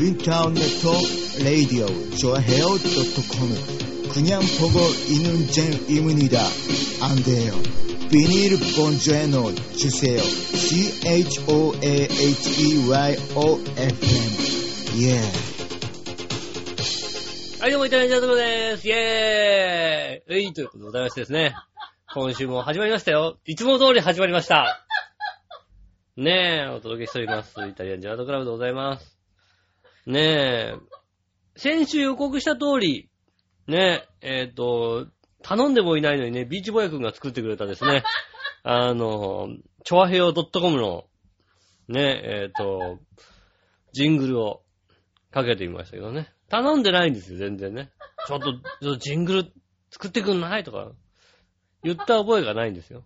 インターネットラディオジョアヘオ .com クニャンポゴイヌンジェンイムニダアンデヨビニールボンジョノジュセヨ CHOAHEYOFM イエーはい、どうも、イタリアンジャズムです。イェーイえいということでございましてですね。今週も始まりましたよ。いつも通り始まりました。ねえ、お届けしております。イタリアンジェラートクラブでございます。ねえ、先週予告した通り、ねえ、えっ、と、頼んでもいないのにね、ビーチボーヤ君が作ってくれたですね、あの、チョアヘヨ .com の、ねえ、っ、と、ジングルをかけてみましたけどね。頼んでないんですよ、全然ね。ちょっと、ちょっとジングル作ってくんないとか、言った覚えがないんですよ。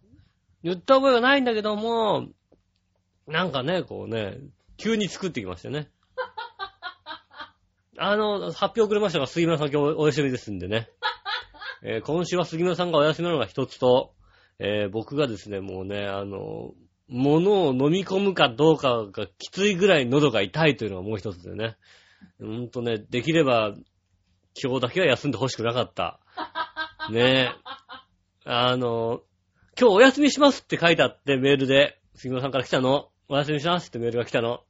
言った覚えがないんだけども、なんかね、こうね、急に作ってきましたね。あの、発表くれましたが、杉村さん今日お休みですんでね。えー今週は杉村さんがお休みなのが一つと、えー僕がですね、もうね、あの、物を飲み込むかどうかがきついぐらい喉が痛いというのがもう一つでね。ほんとね、できれば、今日だけは休んでほしくなかった。ねえ。あの、今日お休みしますって書いてあってメールで、杉村さんから来たの？お休みしますってメールが来たの？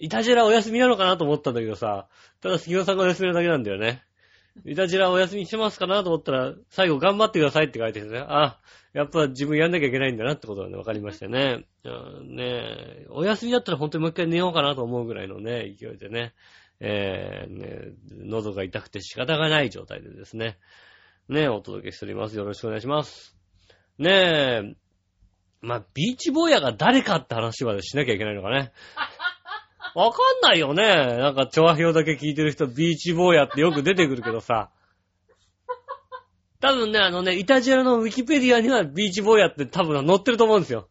いたじらお休みなのかなと思ったんだけどさ、ただ杉村さんがお休みなだけなんだよね。いたじらお休みしてますかなと思ったら、最後頑張ってくださいって書いててね。あ、やっぱ自分やんなきゃいけないんだなってことがね、わかりましたね。ねえ、お休みだったら本当にもう一回寝ようかなと思うぐらいのね、勢いでね。えー、ね、喉が痛くて仕方がない状態でですね。ねえ、お届けしております。よろしくお願いします。ねえ、まあ、ビーチボーヤが誰かって話はしなきゃいけないのかね。わかんないよね。なんか、チョアヒョだけ聞いてる人、ビーチボーヤってよく出てくるけどさ。多分ね、あのね、イタジェラのウィキペディアにはビーチボーヤって多分載ってると思うんですよ。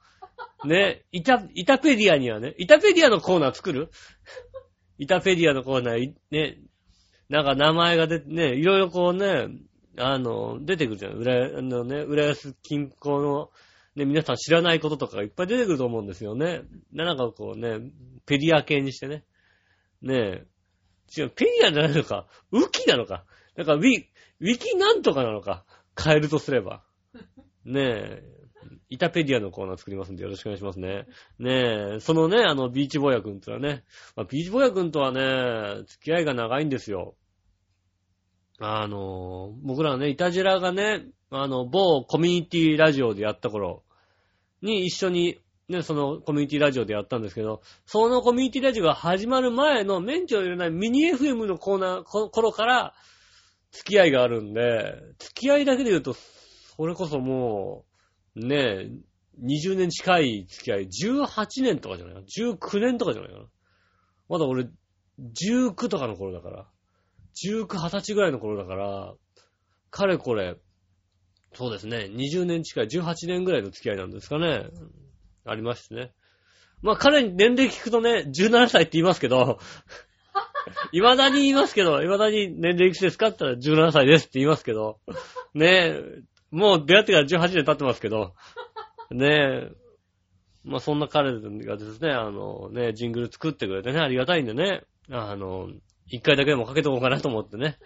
ね、イタ、イタペディアにはね、イタペディアのコーナー作る？イタペディアのコーナー、ね、なんか名前が出てね、いろいろこうね、あの、出てくるじゃん。浦、あのね、浦安近郊の、ね、皆さん知らないこととかがいっぱい出てくると思うんですよね。なんかこうね、ペディア系にしてね。ねえ。違う、ペディアじゃないのか。ウキなのか。なんかウィ、ウィキなんとかなのか。変えるとすれば。ねえ。イタペディアのコーナー作りますんでよろしくお願いしますね。ねえ、そのね、あの、ビーチボーヤ君とはね、まあ、ビーチボーヤ君とはね、付き合いが長いんですよ。あの、僕らはね、イタジラがね、あの、某コミュニティラジオでやった頃に一緒に、ね、そのコミュニティラジオでやったんですけど、そのコミュニティラジオが始まる前のメンチを入れないミニ FM のコーナー、こ頃から付き合いがあるんで、付き合いだけで言うと、それこそもう、ね、20年近い付き合い、18年とかじゃないかな。19年とかじゃないかな。まだ俺、19とかの頃だから。19、20歳ぐらいの頃だから、かれこれ、そうですね、20年近い、18年ぐらいの付き合いなんですかね。ありましてね。まあ彼に年齢聞くとね、17歳って言いますけど、未だに言いますけど、未だに年齢いくつですかって言ったら17歳ですって言いますけど、ねえ、もう出会ってから18年経ってますけど、ねえ、まあそんな彼がですね、あのね、ジングル作ってくれてね、ありがたいんでね、あの、一回だけでもかけとこうかなと思ってね。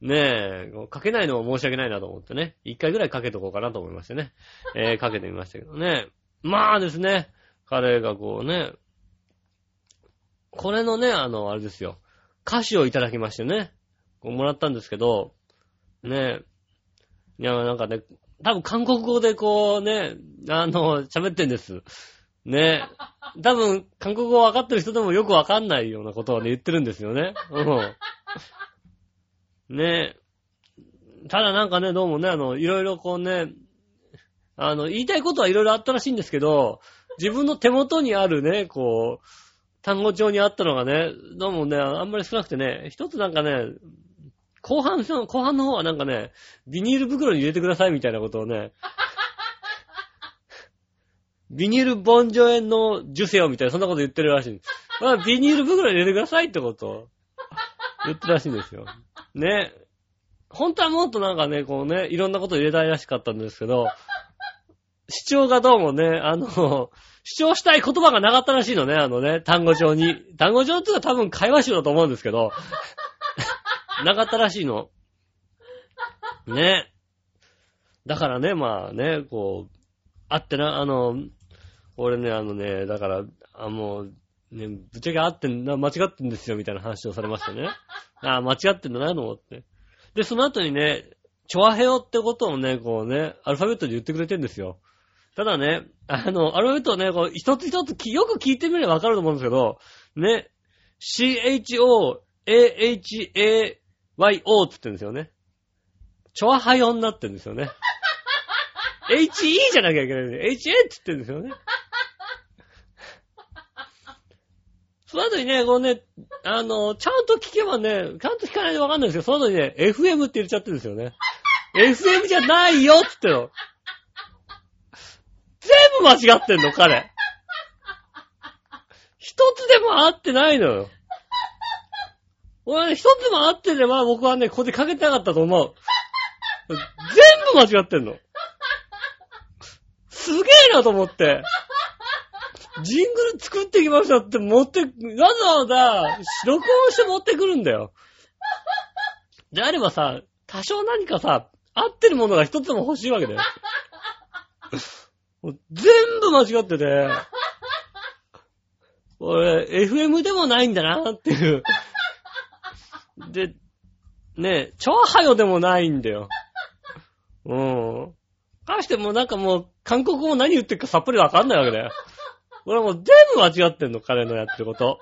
ねえ、かけないのも申し訳ないなと思ってね。一回ぐらいかけとこうかなと思いましてね。えー かけてみましたけどね。まあですね、彼がこうね、これのね、あの、あれですよ。歌詞をいただきましてね。こうもらったんですけど、ねいや、なんかね、多分韓国語でこうね、あの、喋ってんです。ね多分、韓国語分かってる人でもよくわかんないようなことをね、言ってるんですよね。うん。ねただなんかね、どうもね、あの、いろいろこうね、あの、言いたいことはいろいろあったらしいんですけど、自分の手元にあるね、こう、単語帳にあったのがね、どうもね、あんまり少なくてね、一つなんかね、後半の、後半の方はなんかね、ビニール袋に入れてくださいみたいなことをね、ビニールボンジョエンの受精をみたいな、そんなこと言ってるらしい。まあ、ビニール袋に入れてくださいってことを言ってるらしいんですよ。ね。本当はもっとなんかね、こうね、いろんなこと入れたいらしかったんですけど、主張がどうもね、あの、主張したい言葉がなかったらしいのね、あのね、単語帳に。単語帳っていうのは多分会話集だと思うんですけど、なかったらしいの。ね。だからね、まあね、こう、あってな、あの、俺ね、あのね、だから、あ、もう、ね、ぶっちゃけ合ってんな、間違ってんですよ、みたいな話をされましたね。ああ、間違ってんだな、と思って。で、その後にね、チョアヘオってことをね、こうね、アルファベットで言ってくれてんですよ。ただね、あの、アルファベットをね、こう、一つ一つよく聞いてみればわかると思うんですけど、ね、CHO-AHA-YO って言ってるんですよね。チョアハヨになってるんですよね。HE じゃなきゃいけないんで、HA って言ってるんですよね。その後にね、こうね、あの、ちゃんと聞けばね、ちゃんと聞かないとわかんないんですけど、その後にね、FM って言っちゃってるんですよね。FM じゃないよって言っての。全部間違ってんの、彼。一つでも合ってないのよ。俺はね、一つも合ってれば僕はね、ここでかけてなかったと思う。全部間違ってんの。すげえなと思って。ジングル作ってきましたって持って、わざわざ、録音して持ってくるんだよ。であればさ、多少何かさ、合ってるものが一つでも欲しいわけだよ。全部間違ってて、俺、FM でもないんだなっていう。で、ね超ハヨでもないんだよ。うん。かしてもなんかもう、韓国語何言ってるかさっぱりわかんないわけだよ。俺もう全部間違ってんの、彼のやってること。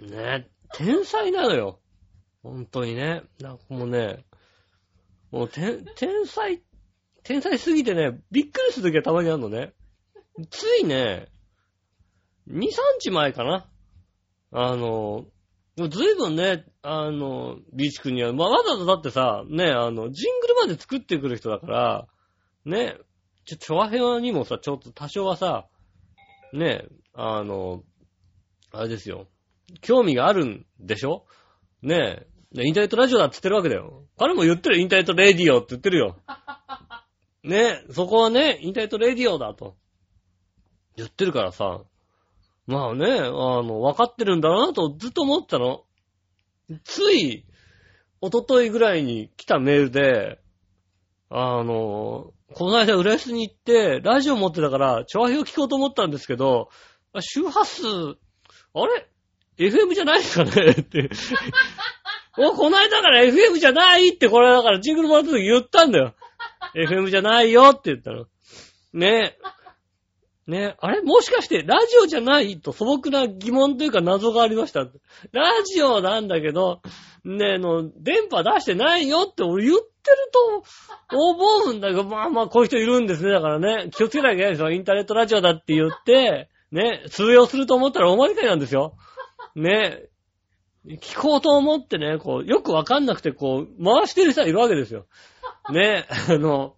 ねえ天才なのよ。本当にね。なんかもうね、もう天、天才、天才すぎてね、びっくりするときはたまにあるのね。ついね、2、3日前かな。あの、ずいぶんね、あの、ビーチ君には、まあ、わざわざだってさ、ね、あの、ジングルまで作ってくる人だから、ね、ちょ、チョアヘアにもさ、ちょっと多少はさ、ねえ、あの、あれですよ。興味があるんでしょ？ねえ。インターネットラジオだって言ってるわけだよ。彼も言ってるインターネットレディオって言ってるよ。ねえそこはね、インターネットレディオだと。言ってるからさ。まあね、あの、分かってるんだなとずっと思ったの。つい、おとといぐらいに来たメールで、あの、この間浦安に行って、ラジオ持ってたから、調和表聞こうと思ったんですけど、周波数、あれ ?FM じゃないですかね？って。お、この間から FM じゃない？って、これだからジングルもらった時言ったんだよ。FM じゃないよ？って言ったの。ねえ。ね、あれ？もしかしてラジオじゃないと素朴な疑問というか謎がありました。ラジオなんだけど、ねえ、の、電波出してないよって俺言ってると思うんだけど、まあまあこういう人いるんですね。だからね、気をつけなきゃいけないですよ。インターネットラジオだって言って、ね、通用すると思ったらおまりかいなんですよ。ね、聞こうと思ってね、こう、よくわかんなくてこう、回してる人はいるわけですよ。ね、あの、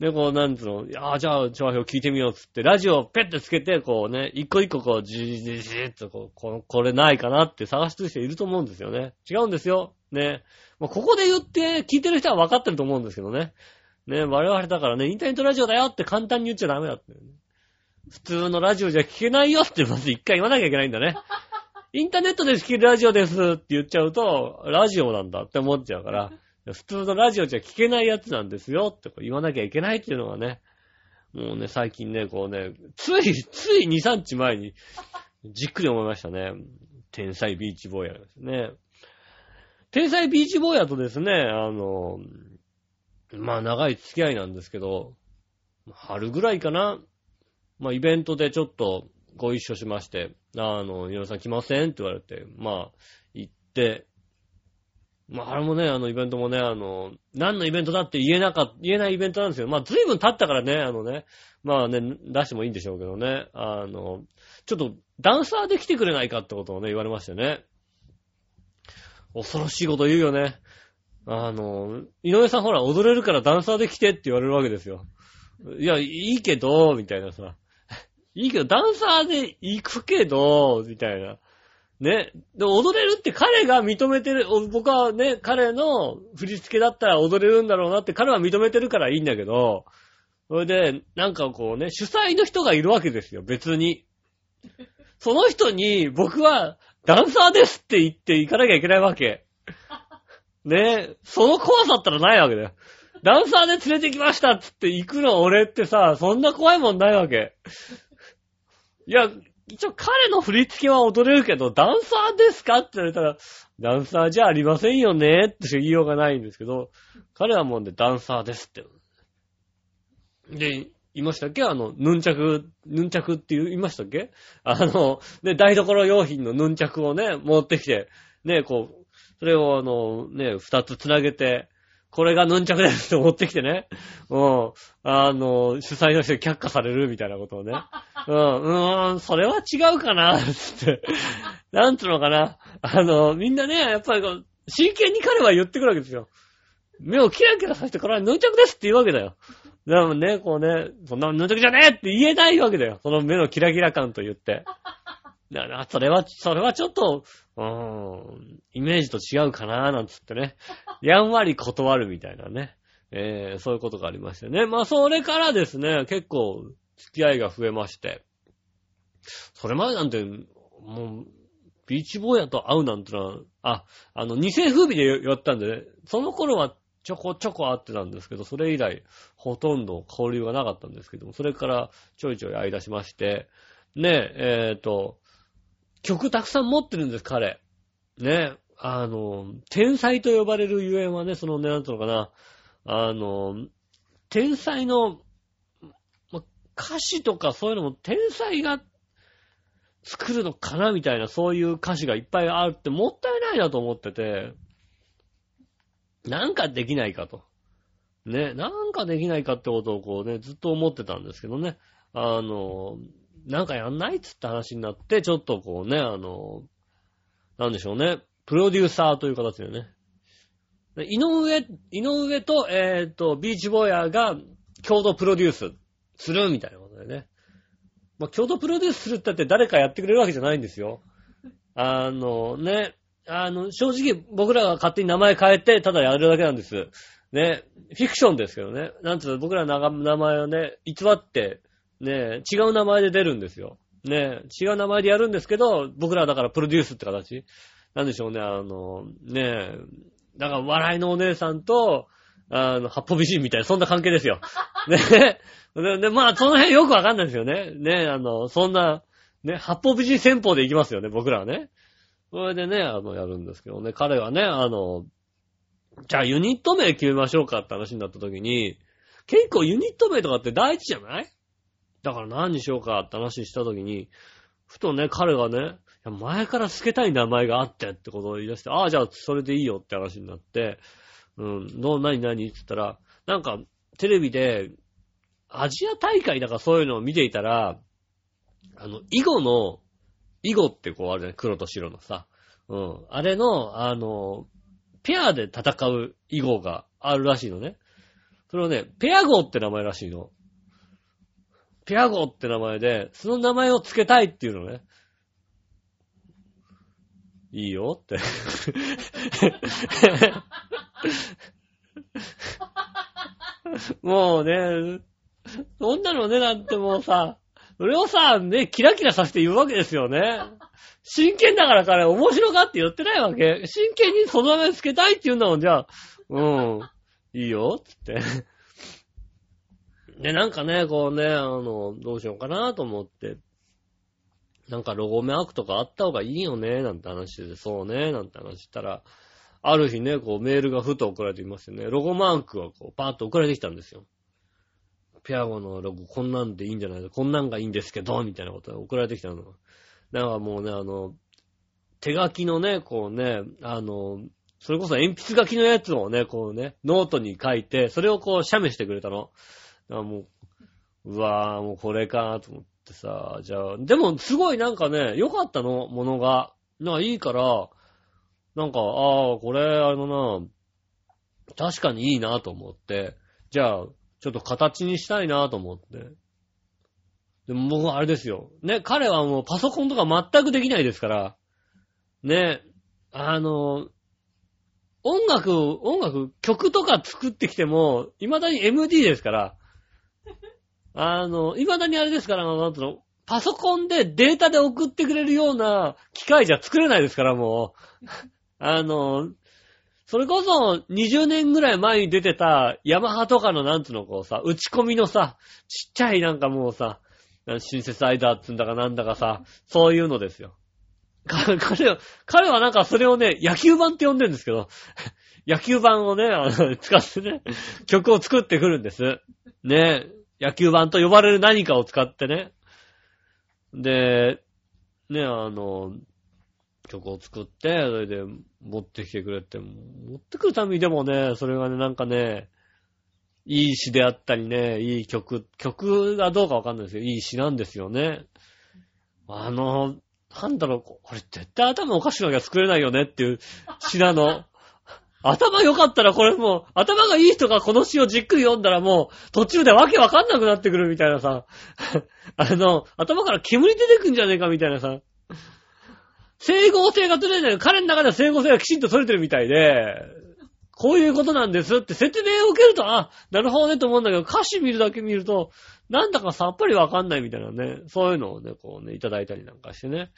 で、こう、なんつうの、いやじゃあ、調和表聞いてみようっつって、ラジオをペッてつけて、こうね、一個一個こう、じーじーじーっとこう、ここれないかなって探してる人いると思うんですよね。違うんですよ。ね。まあ、ここで言って聞いてる人は分かってると思うんですけどね。ね、我々だからね、インターネットラジオだよって簡単に言っちゃダメだって、ね。普通のラジオじゃ聞けないよってまず一回言わなきゃいけないんだね。インターネットで聞けるラジオですって言っちゃうと、ラジオなんだって思っちゃうから、普通のラジオじゃ聞けないやつなんですよって言わなきゃいけないっていうのがね、もうね、最近ね、こうね、つい、つい2、3日前に、じっくり思いましたね。天才ビーチボーイヤーですね。天才ビーチボーヤーとですね、あの、まあ長い付き合いなんですけど、春ぐらいかな。まあイベントでちょっとご一緒しまして、あの、皆さん来ません？って言われて、まあ、行って、まあ、あれもね、あの、イベントもね、あの、何のイベントだって言えなか、言えないイベントなんですよ。まあ、随分経ったからね、あのね、まあね、出してもいいんでしょうけどね、あの、ちょっと、ダンサーで来てくれないかってことをね、言われましてね。恐ろしいこと言うよね。あの、井上さんほら、踊れるからダンサーで来てって言われるわけですよ。いや、いいけど、みたいなさ。いいけど、ダンサーで行くけど、みたいな。ね。で、踊れるって彼が認めてる、僕はね、彼の振り付けだったら踊れるんだろうなって彼は認めてるからいいんだけど、それで、なんかこうね、主催の人がいるわけですよ、別に。その人に、僕は、ダンサーですって言って行かなきゃいけないわけ。ねその怖さったらないわけだよ。ダンサーで連れてきましたっつって行くの俺ってさ、そんな怖いもんないわけ。いや、一応彼の振り付けは踊れるけど、ダンサーですかって言われたら、ダンサーじゃありませんよねって言いようがないんですけど、彼はもうね、ダンサーですって。で、言いましたっけ？あの、ヌンチャク、ヌンチャクって言いましたっけ？あの、ね、台所用品のヌンチャクをね、持ってきて、ね、こう、それをあの、ね、二つ繋げて、これがヌンチャクですって持ってきてね。うん。あの、主催の人に却下されるみたいなことをね。うん、うーん、それは違うかな、つって。なんつうのかな。あの、みんなね、やっぱりこう、真剣に彼は言ってくるわけですよ。目をキラキラさせて、これはヌンチャクですって言うわけだよ。でもね、こうね、そんなヌンチャクじゃねえって言えないわけだよ。その目のキラキラ感と言って。だから、それは、それはちょっと、うーん、イメージと違うかなーなんつってね。やんわり断るみたいなね。えー、そういうことがありましたね。まあ、それからですね、結構、付き合いが増えまして。それまでなんて、もう、ビーチボーヤと会うなんてのは、あ、あの、偽風味でやったんでね、その頃はちょこちょこ会ってたんですけど、それ以来、ほとんど交流がなかったんですけども、それからちょいちょい会い出しまして、ねえ、えっ、ー、と、曲たくさん持ってるんです、彼。ね。あの、天才と呼ばれるゆえんはね、そのね、なんていうのかな。あの、天才の、ま歌詞とかそういうのも天才が作るのかなみたいな、そういう歌詞がいっぱいあるってもったいないなと思ってて、なんかできないかと。ね、なんかできないかってことをこうね、ずっと思ってたんですけどね。あの、なんかやんないっつって話になって、ちょっとこうね、あの、なんでしょうね。プロデューサーという形でね。井上、井上と、えっ、ー、と、ビーチボーヤーが共同プロデュースするみたいなことでね。まあ、共同プロデュースするって言って誰かやってくれるわけじゃないんですよ。あの、ね、あの、正直僕らが勝手に名前変えて、ただやるだけなんです。ね、フィクションですけどね。なんつうの、僕らの名前をね、偽ってねえ違う名前で出るんですよ。ねえ違う名前でやるんですけど、僕らだからプロデュースって形。なんでしょうね、あの、ねえだから笑いのお姉さんと、あの、八方美人みたいな、そんな関係ですよ。ねで、で、まあ、その辺よくわかんないですよね。ねえあの、そんな、ね、八方美人戦法で行きますよね、僕らはね。それでね、あの、やるんですけどね、彼はね、あの、じゃあユニット名決めましょうかって話になった時に、結構ユニット名とかって大事じゃないだから何にしようかって話した時に、ふとね、彼がね、前から付けたい名前があってってことを言い出して、ああ、じゃあそれでいいよって話になって、うん、どう、何何って言ったら、なんか、テレビで、アジア大会だからそういうのを見ていたら、あの、囲碁の、囲碁ってこうあるね、黒と白のさ。うん。あれの、あの、ペアで戦う囲碁があるらしいのね。それをね、ペア碁って名前らしいの。ペアゴって名前で、その名前を付けたいっていうのね。いいよって。もうね、そんなのね、なんてもうさ、それをさ、ね、キラキラさせて言うわけですよね。真剣だから彼面白がって言ってないわけ。真剣にその名前付けたいって言うんだもん、じゃあ。うん。いいよ、つって。で、なんかね、こうね、あの、どうしようかなと思って、なんかロゴマークとかあった方がいいよね、なんて話で、そうね、なんて話したら、ある日ね、こうメールがふと送られてきましてね、ロゴマークがこうパーッと送られてきたんですよ。ピアゴのロゴこんなんでいいんじゃないか、こんなんがいいんですけど、みたいなことが送られてきたの。なんかもうね、あの、手書きのね、こうね、あの、それこそ鉛筆書きのやつをね、こうね、ノートに書いて、それをこう、写メしてくれたの。あもう、うわぁ、もうこれかと思ってさ、じゃあ、でもすごいなんかね、良かったの、ものが。な、いいから、なんか、ああ、これ、あのな、確かにいいなと思って、じゃあ、ちょっと形にしたいなと思って。でも僕はあれですよ。ね、彼はもうパソコンとか全くできないですから、ね、あの、音楽、音楽、曲とか作ってきても、未だに MD ですから、あの、未だにあれですから、なんつうの、パソコンでデータで送ってくれるような機械じゃ作れないですから、もう。あの、それこそ20年ぐらい前に出てたヤマハとかのなんつうのこうさ、打ち込みのさ、ちっちゃいなんかもうさ、シンセサイザーっつうんだかなんだかさ、そういうのですよ。か彼は、彼はなんかそれをね、野球版って呼んでるんですけど、野球版をね、あの、使ってね、曲を作ってくるんです。ね、野球版と呼ばれる何かを使ってね。で、ね、あの、曲を作って、それで持ってきてくれって、持ってくるためにでもね、それがね、なんかね、いい詩であったりね、いい曲、曲がどうかわかんないですけど、いい詩なんですよね。あの、なんだろう、これ絶対頭おかしくなきゃ作れないよねっていう詩なの。頭良かったらこれもう、頭がいい人がこの詩をじっくり読んだらもう、途中でわけわかんなくなってくるみたいなさ、あの、頭から煙出てくんじゃねえかみたいなさ、整合性が取れない。彼の中では整合性がきちんと取れてるみたいで、こういうことなんですって説明を受けると、あ、なるほどねと思うんだけど、歌詞見るだけ見ると、なんだかさっぱりわかんないみたいなね、そういうのをね、こうね、いただいたりなんかしてね。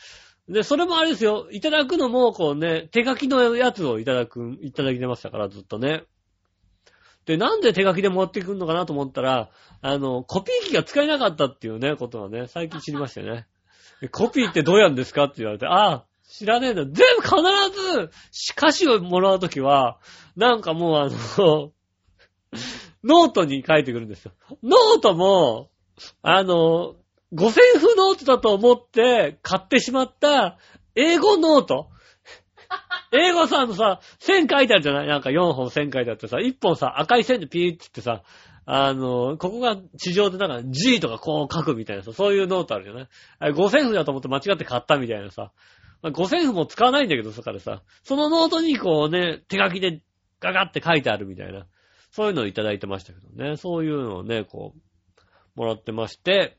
で、それもあれですよ、いただくのも、こうね、手書きのやつをいただく、いただいてましたから、ずっとね。で、なんで手書きで持ってくるのかなと思ったら、あの、コピー機が使えなかったっていうね、ことはね、最近知りましたよね。コピーってどうやるんですかって言われて、ああ、知らねえんだ。全部必ず、歌詞をもらうときは、なんかもうあの、ノートに書いてくるんですよ。ノートも、あの、五線譜ノートだと思って買ってしまった英語ノート。英語さ、あのさ、線書いてあるじゃない？なんか4本線書いてあってさ、1本さ、赤い線でピーってってさ、あの、ここが地上でなんか G とかこう書くみたいなさ、そういうノートあるじゃない？あれ五線譜だと思って間違って買ったみたいなさ。まあ、五線譜も使わないんだけどさ、からさ、そのノートにこうね、手書きでガガって書いてあるみたいな。そういうのをいただいてましたけどね。そういうのをね、こう、もらってまして。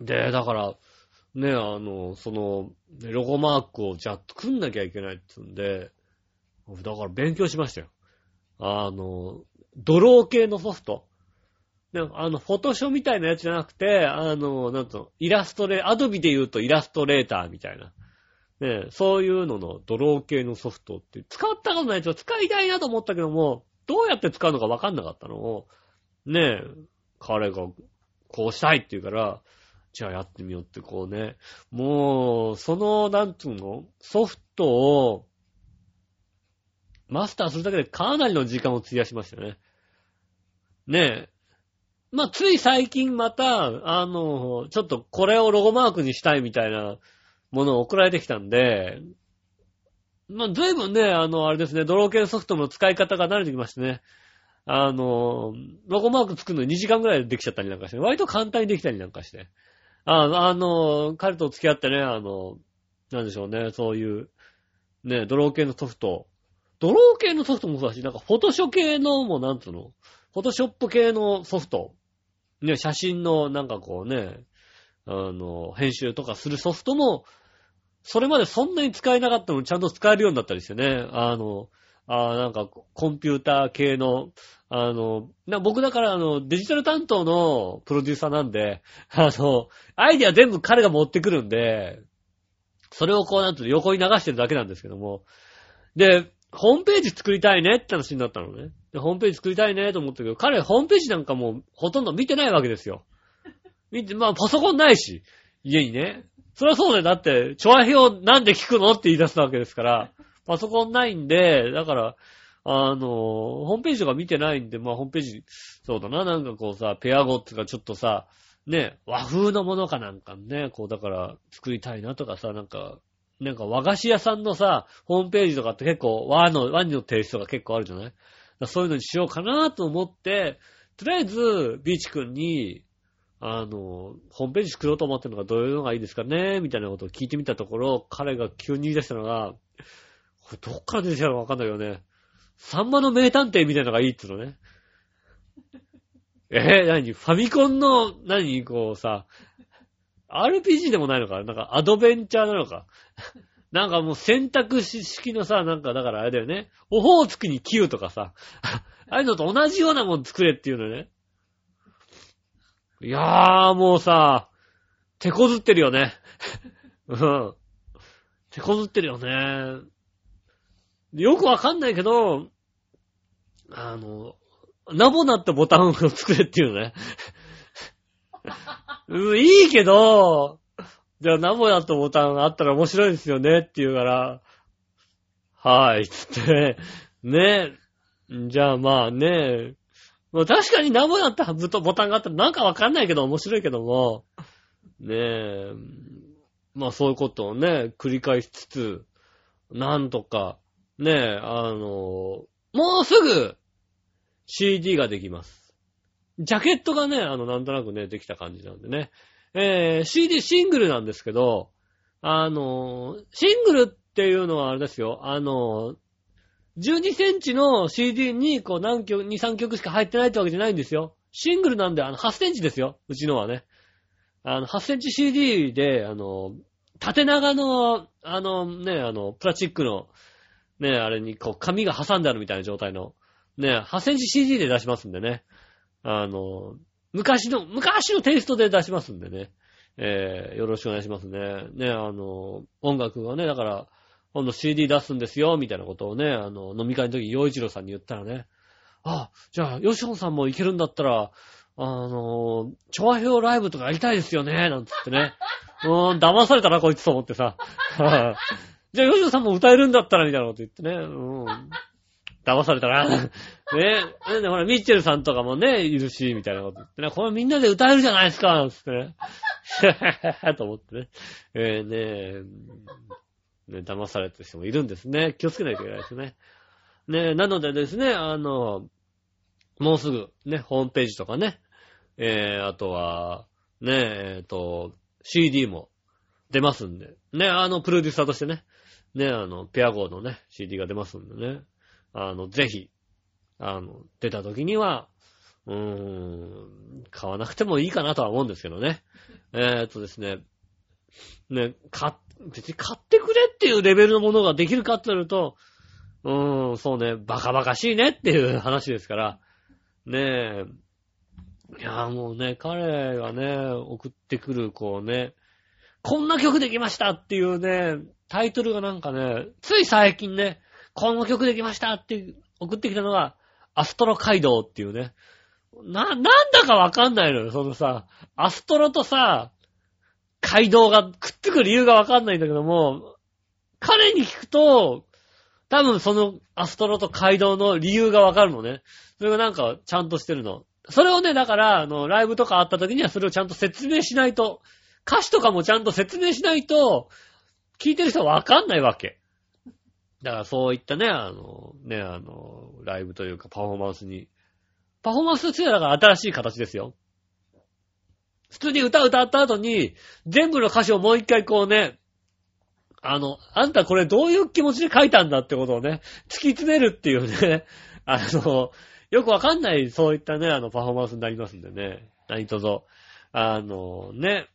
で、だから、ね、あの、その、ロゴマークをじゃあ作んなきゃいけないって言うんで、だから勉強しましたよ。あの、ドロー系のソフト。ね、あの、フォトショーみたいなやつじゃなくて、あの、なんと、イラストレ、アドビで言うとイラストレーターみたいな。ね、そういうののドロー系のソフトって、使ったことないと使いたいなと思ったけども、どうやって使うのかわかんなかったのを、ね、彼がこうしたいって言うから、じゃあやってみようってこうね、もう、その、なんつうの、ソフトを、マスターするだけでかなりの時間を費やしましたね。ねえ。まあ、つい最近また、あの、ちょっとこれをロゴマークにしたいみたいなものを送られてきたんで、まあ、ずいぶんね、あの、あれですね、ドロー系ソフトの使い方が慣れてきましてね。あの、ロゴマーク作るのに2時間ぐらいでできちゃったりなんかして、割と簡単にできたりなんかして。ああの、彼と付き合ってね、あの、なんでしょうね、そういう、ね、ドロー系のソフト。ドロー系のソフトもそうだし、なんかフォトショ系のもなんつうの、フォトショップ系のソフト。ね、写真のなんかこうね、あの、編集とかするソフトも、それまでそんなに使えなかったのにちゃんと使えるようになったりしてね。あの、ああなんかコンピューター系の、あの、な僕だからあの、デジタル担当のプロデューサーなんで、あの、アイディア全部彼が持ってくるんで、それをこうなんと横に流してるだけなんですけども。で、ホームページ作りたいねって話になったのね。で、ホームページ作りたいねと思ったけど、彼ホームページなんかもうほとんど見てないわけですよ。見て、まあパソコンないし、家にね。そりゃそうだよ。だって、調和表なんで聞くのって言い出すわけですから、パソコンないんで、だから、あの、ホームページとか見てないんで、まあホームページ、そうだな、なんかこうさ、ペア語っていうかちょっとさ、ね、和風のものかなんかね、こうだから作りたいなとかさ、なんか、なんか和菓子屋さんのさ、ホームページとかって結構和の、和のテイストが結構あるじゃない？そういうのにしようかなと思って、とりあえず、ビーチ君に、あの、ホームページ作ろうと思ってるのがどういうのがいいですかねみたいなことを聞いてみたところ、彼が急に言い出したのが、これどっから出てきたかわかんないよね。サンマの名探偵みたいなのがいいって言うのね。えー、何？ファミコンの、何こうさ、RPG でもないのか？なんかアドベンチャーなのか？なんかもう選択式のさ、なんかだからあれだよね。オホーツクに9とかさ、ああいうのと同じようなもん作れっていうのね。いやー、もうさ、手こずってるよね。うん。手こずってるよね。よくわかんないけど、あの、ナボナってボタンを作れっていうね。うん、いいけど、じゃあナボナってボタンがあったら面白いですよねって言うから、はい、つって、ね。じゃあまあね、まあ確かにナボナってボタンがあったらなんかわかんないけど面白いけども、ねえ、まあそういうことをね、繰り返しつつ、なんとか、ねえ、あの、もうすぐ CD ができます。ジャケットがね、あの、なんとなくね、できた感じなんでね。えー、CD シングルなんですけど、あの、シングルっていうのはあれですよ、あの、12センチの CD にこう何曲、2、3曲しか入ってないってわけじゃないんですよ。シングルなんで、あの、8センチですよ。うちのはね。あの、8センチ CD で、あの、縦長の、あのね、あの、プラスチックの、ね、あれにこう、紙が挟んであるみたいな状態の、ね、8センチ CD で出しますんでね。あの、昔の、昔のテイストで出しますんでね。えー、よろしくお願いしますね。ね、あの、音楽がね、だから、今度 CD 出すんですよ、みたいなことをね、あの、飲み会の時、洋一郎さんに言ったらね、あ、じゃあ、ヨシオンさんも行けるんだったら、あの、調和表ライブとかやりたいですよね、なんつってね。うーん、騙されたな、こいつと思ってさ。じゃあ、ヨシオンさんも歌えるんだったら、みたいなこと言ってね。うん。騙されたな。ねえ。で、ほら、ミッチェルさんとかもね、いるし、みたいなこと言ってね。これみんなで歌えるじゃないですか、なんつってね。と思ってね。えー、ねえ、ね、騙された人もいるんですね。気をつけないといけないですね。ねなのでですね、あの、もうすぐ、ね、ホームページとかね、えー、あとは、ね、えっ、と、CD も出ますんで、ね、あの、プロデューサーとしてね、ね、あの、ペア号のね、CD が出ますんでね、あの、ぜひ、あの、出た時には、うーん、買わなくてもいいかなとは思うんですけどね。えー、っとですね、ね、か、別に買ってくれっていうレベルのものができるかってなると、うーん、そうね、バカバカしいねっていう話ですから、ねえ、いやもうね、彼がね、送ってくる、こうね、こんな曲できましたっていうね、タイトルがなんかね、つい最近ね、この曲できましたって送ってきたのが、アストロ街道っていうね。な、なんだかわかんないのよ、そのさ、アストロとさ、街道がくっつく理由がわかんないんだけども、彼に聞くと、多分そのアストロと街道の理由がわかるのね。それがなんかちゃんとしてるの。それをね、だから、あの、ライブとかあった時にはそれをちゃんと説明しないと、歌詞とかもちゃんと説明しないと、聞いてる人はわかんないわけ。だからそういったね、あの、ね、あの、ライブというかパフォーマンスに。パフォーマンスとしてはだから新しい形ですよ。普通に歌歌った後に、全部の歌詞をもう一回こうね、あの、あんたこれどういう気持ちで書いたんだってことをね、突き詰めるっていうね、あの、よくわかんない、そういったね、あの、パフォーマンスになりますんでね。何卒、あの、ね、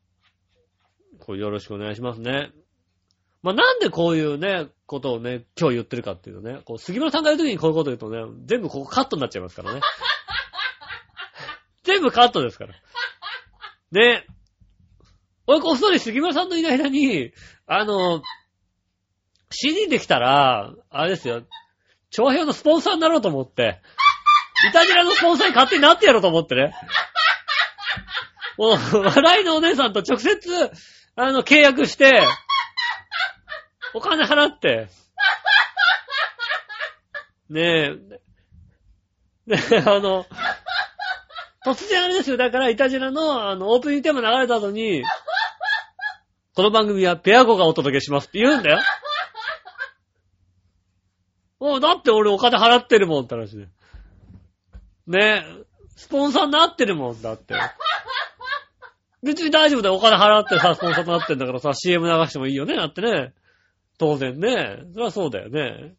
こうよろしくお願いしますね。まあ、なんでこういうね、ことをね、今日言ってるかっていうとね、こう、杉村さんが言うときにこういうこと言うとね、全部ここカットになっちゃいますからね。全部カットですから。ね。俺こっそり杉村さんのいない間に、あの、CD できたら、あれですよ、長編のスポンサーになろうと思って、イタジラのスポンサーに勝手になってやろうと思ってね。もう、笑いのお姉さんと直接、あの、契約して、お金払って、ねえ、ねえ、あの、突然あれですよ。だから、イタジラの、あの、オープニングテーマ流れた後に、この番組はペア語がお届けしますって言うんだよ。おだって俺お金払ってるもんって話で。ねえ、スポンサーになってるもんだって。別に大丈夫だよ。お金払ってさ、スポンサーとなってんだからさ、CM 流してもいいよね。だってね。当然ね。そりゃそうだよね。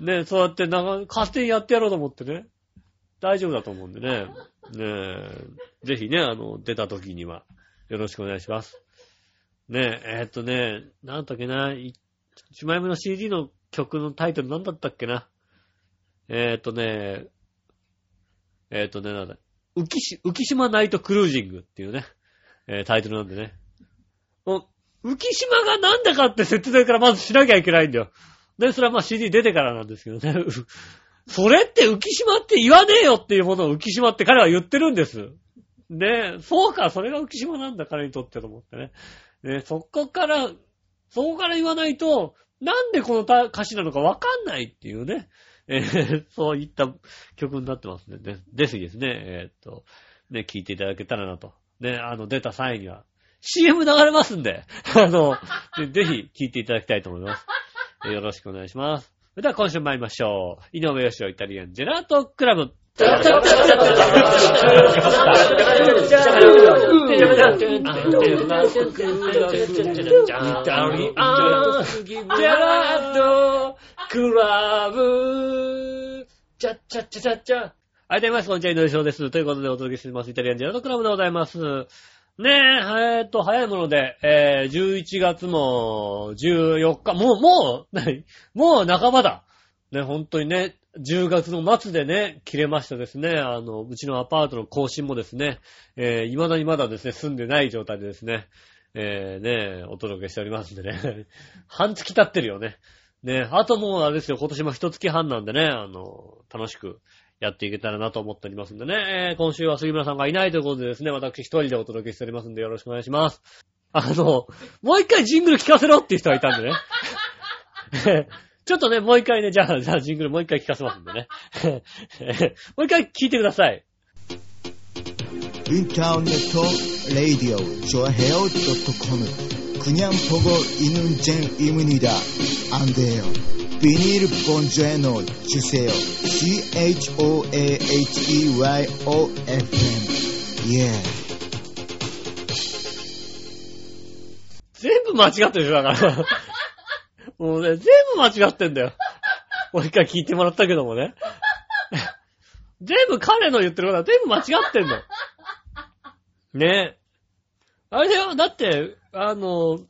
ねそうやってなんか、勝手にやってやろうと思ってね。大丈夫だと思うんでね。ねえ、ぜひね、あの、出た時には、よろしくお願いします。ねえ、えーっとね、なんだっけな、1枚目の CD の曲のタイトルなんだったっけな。えーっとね、えーっとね、なんだ、浮し、浮島ナイトクルージングっていうね、えータイトルなんでね。浮島がなんだかって説明からまずしなきゃいけないんだよ。で、それはまあ CD 出てからなんですけどね。それって浮島って言わねえよっていうものを浮島って彼は言ってるんです。で、そうか、それが浮島なんだ、彼にとってと思ってね。で、そこから、そこから言わないと、なんでこの歌歌詞なのかわかんないっていうね。えーそういった曲になってますね。で、ぜひですね、えーっと、ね、聴いていただけたらなと。ね、あの、出た際には、CM 流れますんで、あの、ぜぜひ聴いていただきたいと思います。えーよろしくお願いします。それでは今週参りましょう。井上義雄イタリアンジェラートクラブ。イタリアンジェラートクラブ。チャッチャッチャチャッチャ。はい、どうもみなさん、こんにちは、井上義雄です。ということでお届けしています。イタリアンジェラートクラブでございます。ねえ、えーっと、早いもので、えー、11月も14日、もう、もう、何？もう半ばだ。ね、本当にね、10月の末でね、切れましたですね、あの、うちのアパートの更新もですね、えー、未だにまだですね、住んでない状態でですね、えー、ね、お届けしておりますんでね、半月経ってるよね。ね、あともうあれですよ、今年も一月半なんでね、あの、楽しくやっていけたらなと思っておりますんでね、えー、今週は杉村さんがいないということでですね、私一人でお届けしておりますんでよろしくお願いします。あの、もう一回ジングル聞かせろっていう人がいたんでね。ちょっとね、もう一回ね、じゃあ、じゃあジングルもう一回聞かせますんでね。もう一回聞いてください。インターネット、ラディオ、ジョアヘオドットコム、クニャンポゴ、イヌンジェン、イムニダ、アンデヨ。ビニールボンジェノ受精 CHOAHEYOFM Yeah 全部間違ってるでしょ、だから。もうね、全部間違ってんだよ。もう一回聞いてもらったけどもね。全部彼の言ってることは全部間違ってんの。ねえ。あれだよ、だって、あの、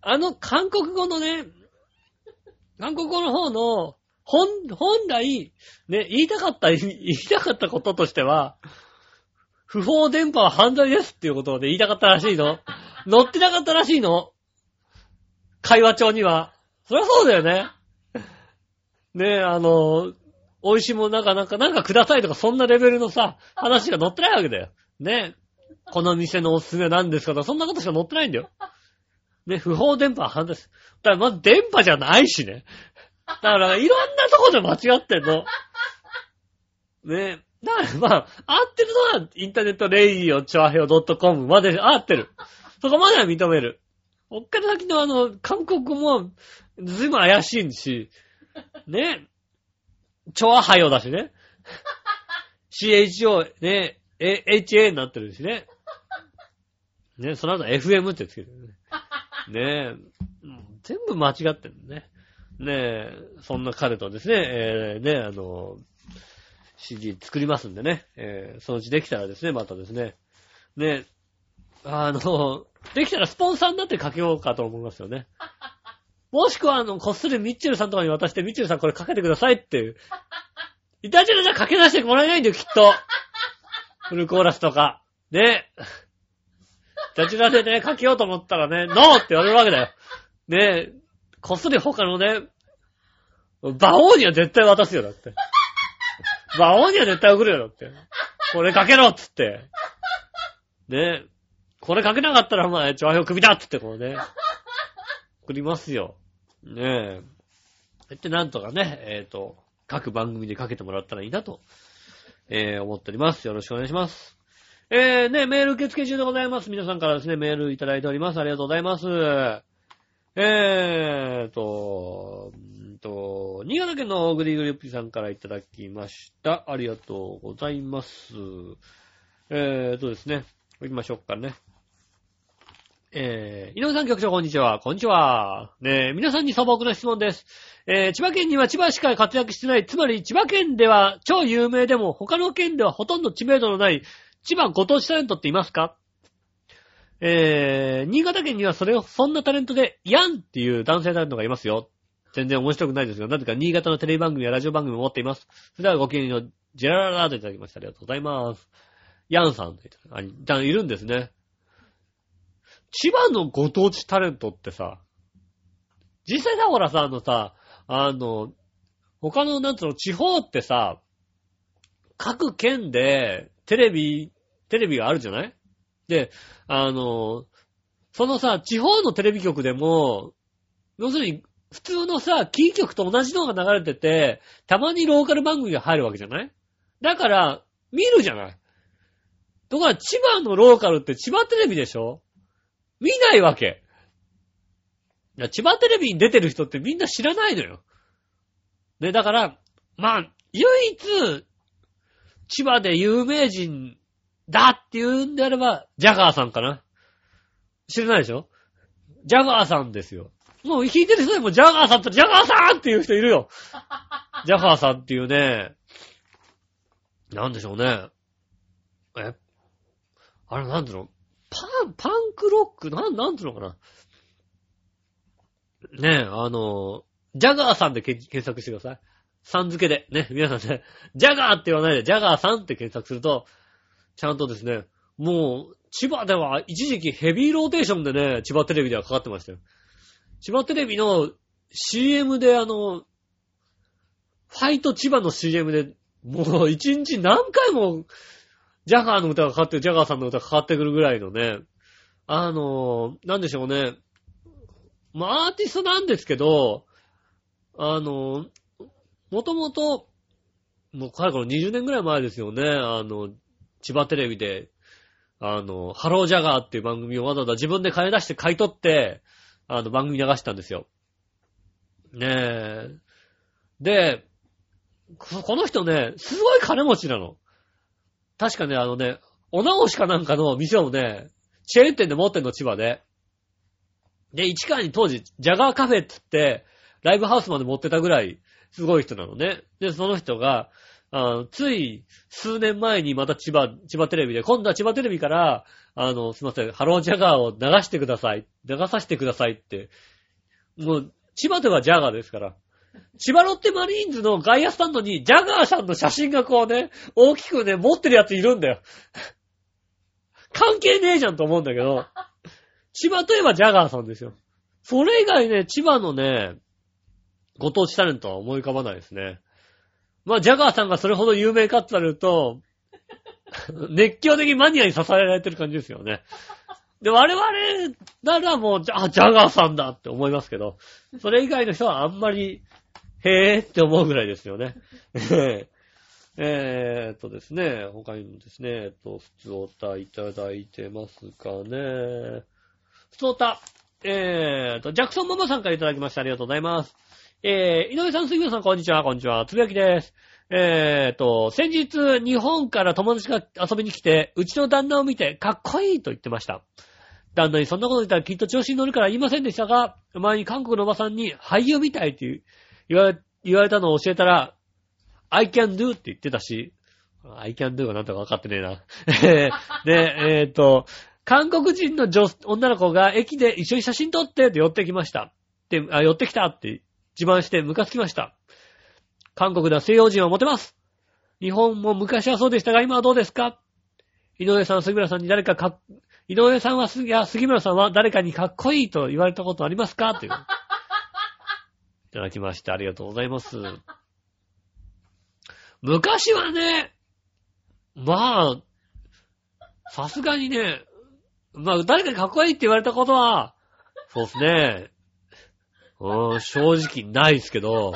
あの韓国語のね、韓国語の方の、本、本来、ね、言いたかった、言いたかったこととしては、不法電波は犯罪ですっていうことで言いたかったらしいの。乗ってなかったらしいの。会話帳には。そりゃそうだよね。ねえ、あの、美味しいもんなんかなんか、なんかくださいとかそんなレベルのさ、話が載ってないわけだよ。ねえ。この店のおすすめなんですかとか、そんなことしか載ってないんだよ。ね、不法電波は犯罪です。だからまず電波じゃないしね。だから、いろんなとこで間違ってんの。ねだからまあ、合ってるのは、インターネットレイディオチョアヘオ .com まで合ってる。そこまでは認める。おっから先のあの、韓国も、ずいぶん怪しいし、ね。チョアハヨだしね。CHO、ね、HA になってるしね。ね、その後 FM ってつけてるね。ねえ、全部間違ってるね。ねえ、そんな彼とですね、えーね、あの、CD 作りますんでね、えーそのうちできたらですね、またですね、ねえ、あの、できたらスポンサーになってかけようかと思いますよね。もしくは、あの、こっそりミッチェルさんとかに渡して、ミッチェルさんこれかけてくださいっていう。いたじらじゃかけ出してもらえないんだよ、きっと。フルコーラスとか。ね。いたじらでね、かけようと思ったらね、ノーって言われるわけだよ。ねえこっそり他のね、馬王には絶対渡すよ、だって。馬王には絶対送るよ、だって。これかけろっつって。ねえこれかけなかったらお前、調和表首だっつって、こうね。送りますよ。ねえ。ってなんとかね、えっ、と、各番組でかけてもらったらいいなと、えー、思っております。よろしくお願いします。えー、ね、メール受付中でございます。皆さんからですね、メールいただいております。ありがとうございます。えーと、んーと、新潟県のグリグリッピーさんからいただきました。ありがとうございます。えーとですね、行きましょうかね。えー、井上さん局長こんにちは。こんにちは。ね、皆さんに素朴な質問です。えー、千葉県には千葉しか活躍してない、つまり千葉県では超有名でも他の県ではほとんど知名度のない千葉ご当地タレントっていますか？えー、新潟県にはそれを、そんなタレントで、ヤンっていう男性タレントがいますよ。全然面白くないですが、なぜか新潟のテレビ番組やラジオ番組を持っています。それではごきげんよう、ジェラララといただきました。ありがとうございます。ヤンさんあいたいるんですね。千葉のご当地タレントってさ、実際だほらさ、あのさ、あの、他のなんつうの、地方ってさ、各県でテレビ、テレビがあるじゃない？で、あの、そのさ、地方のテレビ局でも、要するに、普通のさ、キー局と同じのが流れてて、たまにローカル番組が入るわけじゃない？だから、見るじゃない？ところが、千葉のローカルって千葉テレビでしょ？見ないわけ。千葉テレビに出てる人ってみんな知らないのよ。ね、だから、まあ、唯一、千葉で有名人だって言うんであれば、ジャガーさんかな？知らないでしょ？ジャガーさんですよ。もう弾いてる人でもジャガーさんとジャガーさんっていう人いるよ。ジャガーさんっていうね、なんでしょうね。え？あれなんていうの？パン、パンクロック？なん、なんていうのかな？ねえ、あの、ジャガーさんで検索してください。さん付けで。ね、皆さんね、ジャガーって言わないで、ジャガーさんって検索すると、ちゃんとですね、もう、千葉では一時期ヘビーローテーションでね、千葉テレビではかかってましたよ。千葉テレビの CM であの、ファイト千葉の CM で、もう一日何回も、ジャガーの歌がかかって、ジャガーさんの歌がかかってくるぐらいのね、あの、なんでしょうね。まあ、アーティストなんですけど、あの、もともと、もう彼から20年ぐらい前ですよね、あの、千葉テレビで、あの、ハロージャガーっていう番組をわざわざ自分で買い出して買い取って、あの、番組流したんですよ。ねえ。で、この人ね、すごい金持ちなの。確かね、あのね、お直しかなんかの店をね、チェーン店で持ってんの、千葉で。で、市川に当時、ジャガーカフェって言って、ライブハウスまで持ってたぐらい、すごい人なのね。で、その人が、あつい数年前にまた千葉、千葉テレビで、今度は千葉テレビから、あの、すいません、ハロージャガーを流してください。流させてくださいって。もう、千葉ではジャガーですから。千葉ロッテマリーンズの外野スタンドにジャガーさんの写真がこうね、大きくね、持ってるやついるんだよ。関係ねえじゃんと思うんだけど、千葉といえばジャガーさんですよ。それ以外ね、千葉のね、ご当地タレントは思い浮かばないですね。まあ、ジャガーさんがそれほど有名かって言われると、熱狂的マニアに支えられてる感じですよね。で、我々ならもう、あ、ジャガーさんだって思いますけど、それ以外の人はあんまり、へーって思うぐらいですよね。えーっとですね、他にもですね、えっと、普通おたいただいてますかね。普通おた、えーっと、ジャクソンママさんからいただきました。ありがとうございます。えー、井上さん、杉村さん、こんにちは、こんにちは。つぶやきです。えーと、先日、日本から友達が遊びに来て、うちの旦那を見て、かっこいいと言ってました。旦那にそんなこと言ったらきっと調子に乗るから言いませんでしたが、前に韓国のおばさんに俳優みたいって言われ、言われたのを教えたら、I can do って言ってたし、I can do がなんとか分かってねえな。で、えーと、韓国人の女、女の子が駅で一緒に写真撮ってって寄ってきました。で、あ、寄ってきたって自慢してムカつきました。韓国では西洋人はモテます。日本も昔はそうでしたが、今はどうですか？井上さん、杉村さんに誰かか井上さんは、いや、杉村さんは誰かにかっこいいと言われたことありますか？という。いただきまして、ありがとうございます。昔はね、まあ、さすがにね、まあ、誰かにかっこいいって言われたことは、そうですね。うん、正直ないですけど、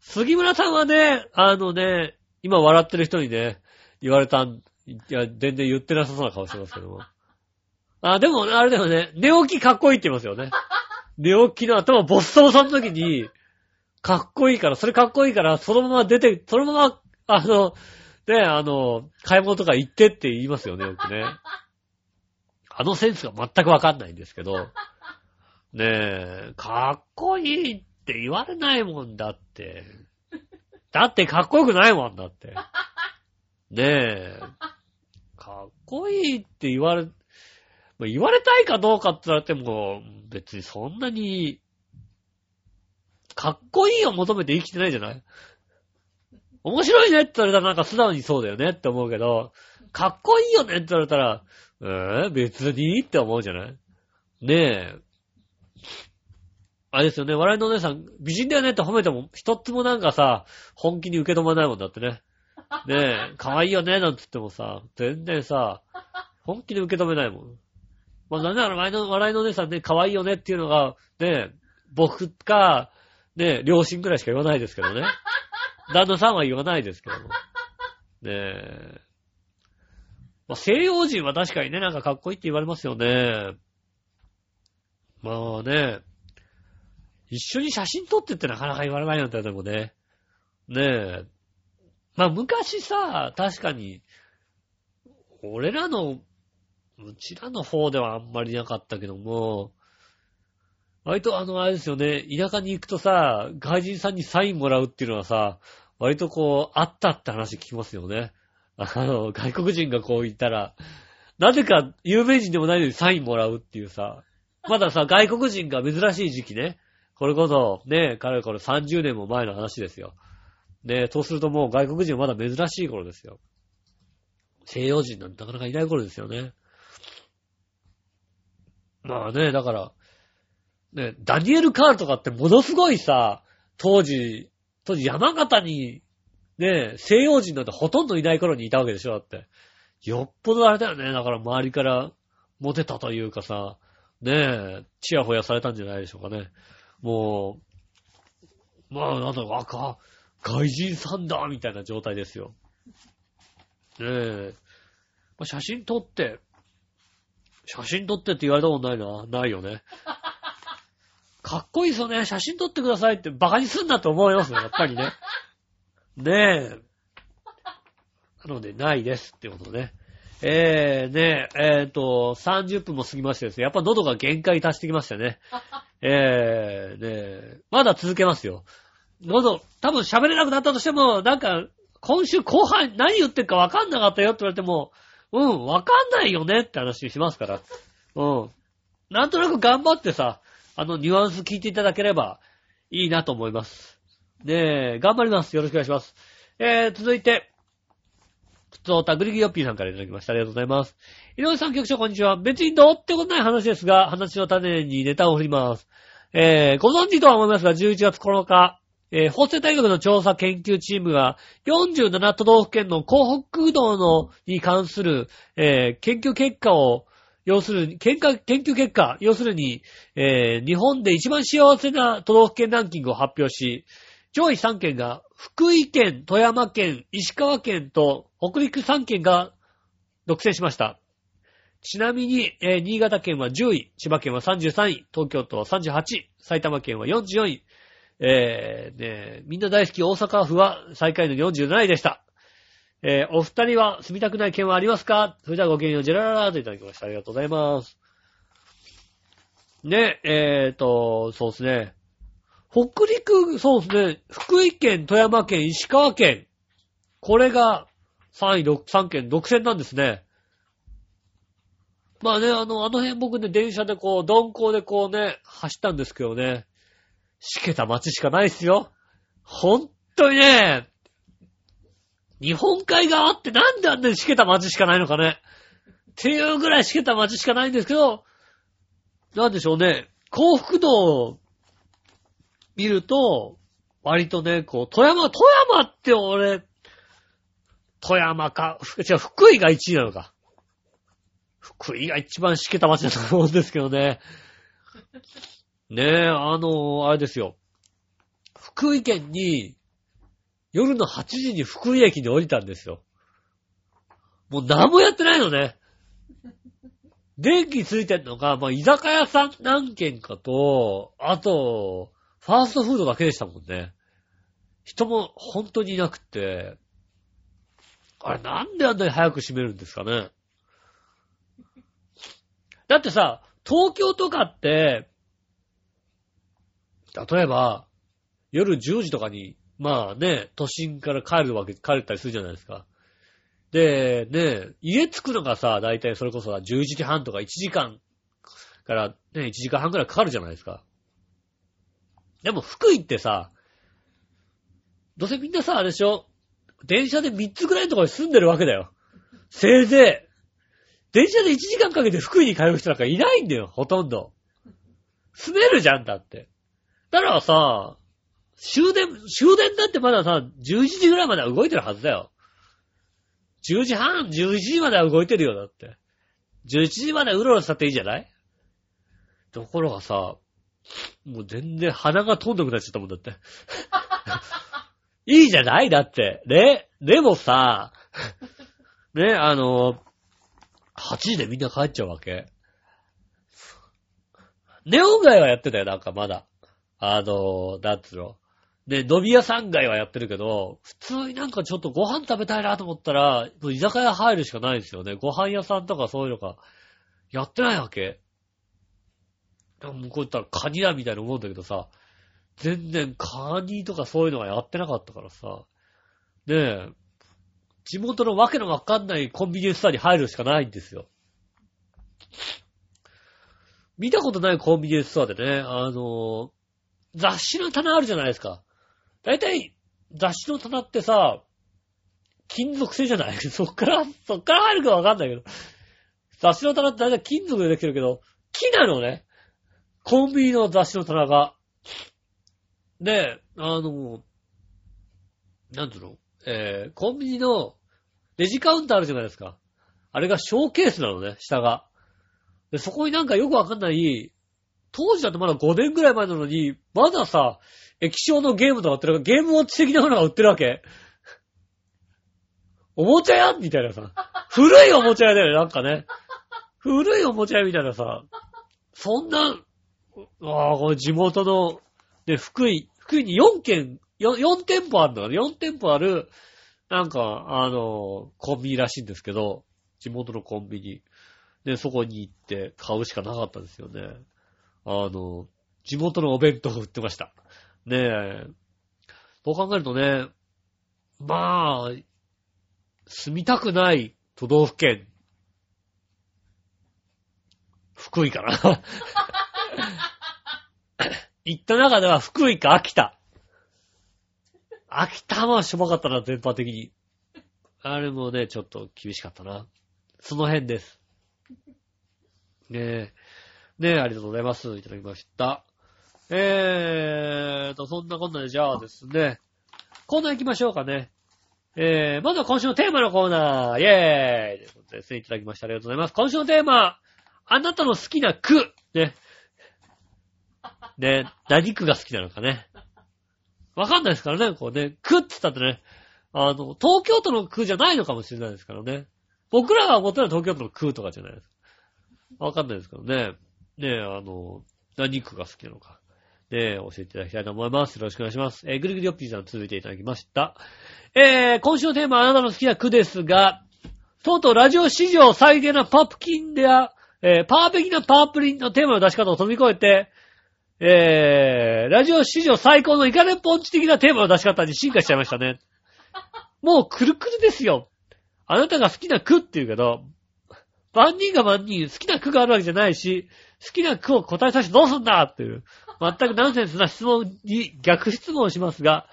杉村さんはね、あのね、今笑ってる人にね、言われたん、いや、全然言ってなさそうな顔してますけども。あ、でも、あれだよね、寝起きかっこいいって言いますよね。寝起きの頭ボッサボサの時に、かっこいいから、それかっこいいから、そのまま出て、そのまま、あの、ね、あの、買い物とか行ってって言いますよね、よくね。あのセンスが全くわかんないんですけど、ねえ、かっこいいって言われないもんだって。だってかっこよくないもんだって。ねえ、かっこいいって言われ、言われたいかどうかって言われても、別にそんなに、かっこいいを求めて生きてないじゃない？面白いねって言われたらなんか素直にそうだよねって思うけど、かっこいいよねって言われたら、えー、別にって思うじゃない？ねえ。あれですよね、笑いのお姉さん、美人だよねって褒めても、一つもなんかさ、本気に受け止まらないもんだってね。ねえ、可愛いよねなんつってもさ、全然さ、本気で受け止めないもん。まあ、なんなら笑いの、笑いのお姉さんね、可愛いよねっていうのが、ねえ、僕か、ねえ、両親ぐらいしか言わないですけどね。旦那さんは言わないですけども。ねえ。まあ、西洋人は確かにね、なんかかっこいいって言われますよね。まあね、一緒に写真撮ってってなかなか言われないよね、でもね。ねえ。まあ昔さ、確かに、俺らの、うちらの方ではあんまりなかったけども、割とあの、あれですよね、田舎に行くとさ、外人さんにサインもらうっていうのはさ、割とこう、あったって話聞きますよね。あの、外国人がこう言ったら、なぜか有名人でもないのにサインもらうっていうさ、まださ、外国人が珍しい時期ね。これこそ、ね、彼これ30年も前の話ですよ。ね、そうするともう外国人はまだ珍しい頃ですよ。西洋人なんてなかなかいない頃ですよね。まあね、だから、ね、ダニエル・カールとかってものすごいさ、当時、当時山形に、ね、西洋人なんてほとんどいない頃にいたわけでしょ、だって。よっぽどあれだよね。だから周りからモテたというかさ、ねえ、チヤホヤされたんじゃないでしょうかね。もう、まあ、なんだろう、あか、外人さんだみたいな状態ですよ。ねえ。まあ、写真撮って、写真撮ってって言われたことないな。ないよね。かっこいいですよね。写真撮ってくださいってバカにすんなと思いますよ、やっぱりね。ねえ。なので、ないですってことね。えー、ねえ、えっ、ー、と、30分も過ぎましてですね、やっぱ喉が限界達してきましたね。えー、ねえ、まだ続けますよ。喉、多分喋れなくなったとしても、なんか、今週後半何言ってるか分かんなかったよって言われても、うん、分かんないよねって話しますから。うん。なんとなく頑張ってさ、あのニュアンス聞いていただければいいなと思います。ねえ、頑張ります。よろしくお願いします。えー、続いて、普通たぐりぎよっぴーさんからいただきました。ありがとうございます。井上さん局長こんにちは。別にどうってことない話ですが、話の種にネタを振ります。えー、ご存知とは思いますが、11月9日、えー、法政大学の調査研究チームが47都道府県の幸福度のに関する、えー、研究結果を、要するに、研究結果、要するに、えー、日本で一番幸せな都道府県ランキングを発表し、上位3県が福井県、富山県、石川県と北陸3県が独占しました。ちなみに、えー、新潟県は10位、千葉県は33位、東京都は38位、埼玉県は44位、えー、ね、みんな大好き大阪府は最下位の47位でした。えー、お二人は住みたくない県はありますか？それではごきげんよう、ジェラララーといただきました。ありがとうございます。ね、えーと、そうですね。北陸、そうですね。福井県、富山県、石川県。これが3位、6 3県独占なんですね。まあね、あの、あの辺僕ね、電車でこう、鈍行でこうね、走ったんですけどね。しけた街しかないっすよ。ほんとにね、日本海側ってなんであんなにしけた街しかないのかね。っていうぐらいしけた街しかないんですけど、なんでしょうね。幸福度見ると、割とね、こう、富山、富山って俺、富山か、違う、福井が1位なのか。福井が一番しけた街だと思うんですけどね。ねえ、あの、あれですよ。福井県に、夜の8時に福井駅に降りたんですよ。もう何もやってないのね。電気ついてんのが、まあ、居酒屋さん何軒かと、あと、ファーストフードだけでしたもんね。人も本当にいなくて、あれなんであんなに早く閉めるんですかね。だってさ、東京とかって、例えば、夜10時とかに、まあね、都心から帰るわけ、帰ったりするじゃないですか。で、ね、家着くのがさ、だいたいそれこそ11時半とか1時間からね、1時間半くらいかかるじゃないですか。でも福井ってさ、どうせみんなさ、あれでしょ？電車で3つぐらいのところに住んでるわけだよ。せいぜい。電車で1時間かけて福井に通う人なんかいないんだよ、ほとんど。住めるじゃんだって。だからさ、終電、終電だってまださ、11時ぐらいまでは動いてるはずだよ。10時半、11時までは動いてるよ、だって。11時までうろうろしたっていいじゃない？ところがさ、もう全然鼻が飛んでくなっちゃったもんだって。いいじゃない？だって。ね？でもさ、ね、あの、8時でみんな帰っちゃうわけ。ネオン街はやってたよ、なんかまだ。あの、なんつうの？で、飲み屋さん街はやってるけど、普通になんかちょっとご飯食べたいなと思ったら、居酒屋入るしかないですよね。ご飯屋さんとかそういうのが、やってないわけ。も向こう行ったらカニだみたいな思うんだけどさ、全然カニとかそういうのはやってなかったからさ、ねえ、地元のわけのわかんないコンビニエンスストアに入るしかないんですよ。見たことないコンビニエンスストアでね、あの、雑誌の棚あるじゃないですか。だいたい雑誌の棚ってさ、金属製じゃない？そっから、そっから入るかわかんないけど。雑誌の棚ってだいたい金属でできてるけど、木なのね。コンビニの雑誌の棚が。で、あの、なんていうの？えー、コンビニのレジカウンターあるじゃないですか。あれがショーケースなのね、下が。で、そこになんかよくわかんない、当時だとまだ5年ぐらい前なのに、まださ、液晶のゲームとか売ってるゲームウォッチ的なものが売ってるわけ。おもちゃ屋みたいなさ。古いおもちゃ屋だよね、なんかね。古いおもちゃ屋みたいなさ。そんな、ああ、これ地元の、で、福井、福井に4軒、4, 4店舗あるんだから、4店舗ある、なんか、あの、コンビニらしいんですけど、地元のコンビニ。で、そこに行って買うしかなかったですよね。あの、地元のお弁当を売ってました。ねえ。そう考えるとね、まあ、住みたくない都道府県、福井かな。行った中では福井か秋田。秋田はしょぼかったな、全般的に。あれもね、ちょっと厳しかったな。その辺です。ねえ。ねえ、ありがとうございます。いただきました。えーと、そんなこんなで、じゃあですね、コーナー行きましょうかね。えー、まずは今週のテーマのコーナー、イェーイということですね、いただきました。ありがとうございます。今週のテーマ、あなたの好きな句。ね。ね、何句が好きなのかね。わかんないですからね、こうね、句って言ったってね、あの、東京都の区じゃないのかもしれないですからね。僕らが思ったら東京都の区とかじゃないです。わかんないですけどね。ねえ、あの、何区が好きなのか。ね、教えていただきたいと思います。よろしくお願いします。えーぐりぐりよっぴーさん続いていただきました。えー、今週のテーマはあなたの好きな区ですが、とうとうラジオ史上最低なパプキンでや、えー、パーペキなパープリンのテーマの出し方を飛び越えて、えー、ラジオ史上最高のイカレポンチ的なテーマの出し方に進化しちゃいましたね。もうくるくるですよ。あなたが好きな句って言うけど、万人が万人好きな句があるわけじゃないし、好きな句を答えさせてどうすんだっていう、全くナンセンスな質問に逆質問しますが、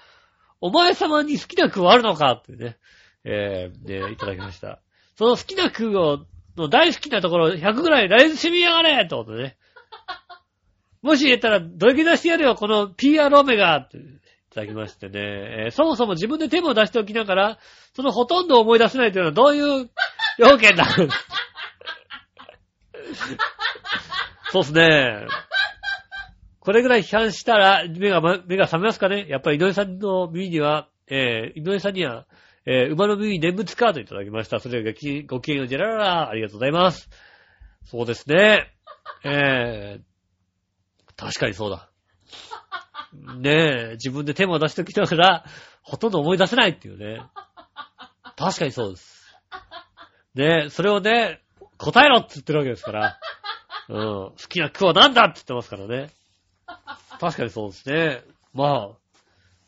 お前様に好きな句はあるのかってね、えー、ね、いただきました。その好きな句を、の大好きなところ100ぐらいライズしてみやがれってことでね。もし言えたら、どぎ出してやるよ、この PR オメガっていただきましてね、えーそもそも自分で手も出しておきながら、そのほとんど思い出せないというのはどういう要件だ？そうっすね。これぐらい批判したら目が、目が覚めますかね？やっぱり井上さんの耳には、えー、井上さんには、えー、馬の耳に念仏カードいただきました。それがごきごきげんようジェラララ、ありがとうございます。そうですね。えー、確かにそうだ。ねえ、自分で手も出してきながら、ほとんど思い出せないっていうね。確かにそうです。ねえ、それをね、答えろって言ってるわけですから。うん。好きな句は何だって言ってますからね。確かにそうですね。まあ、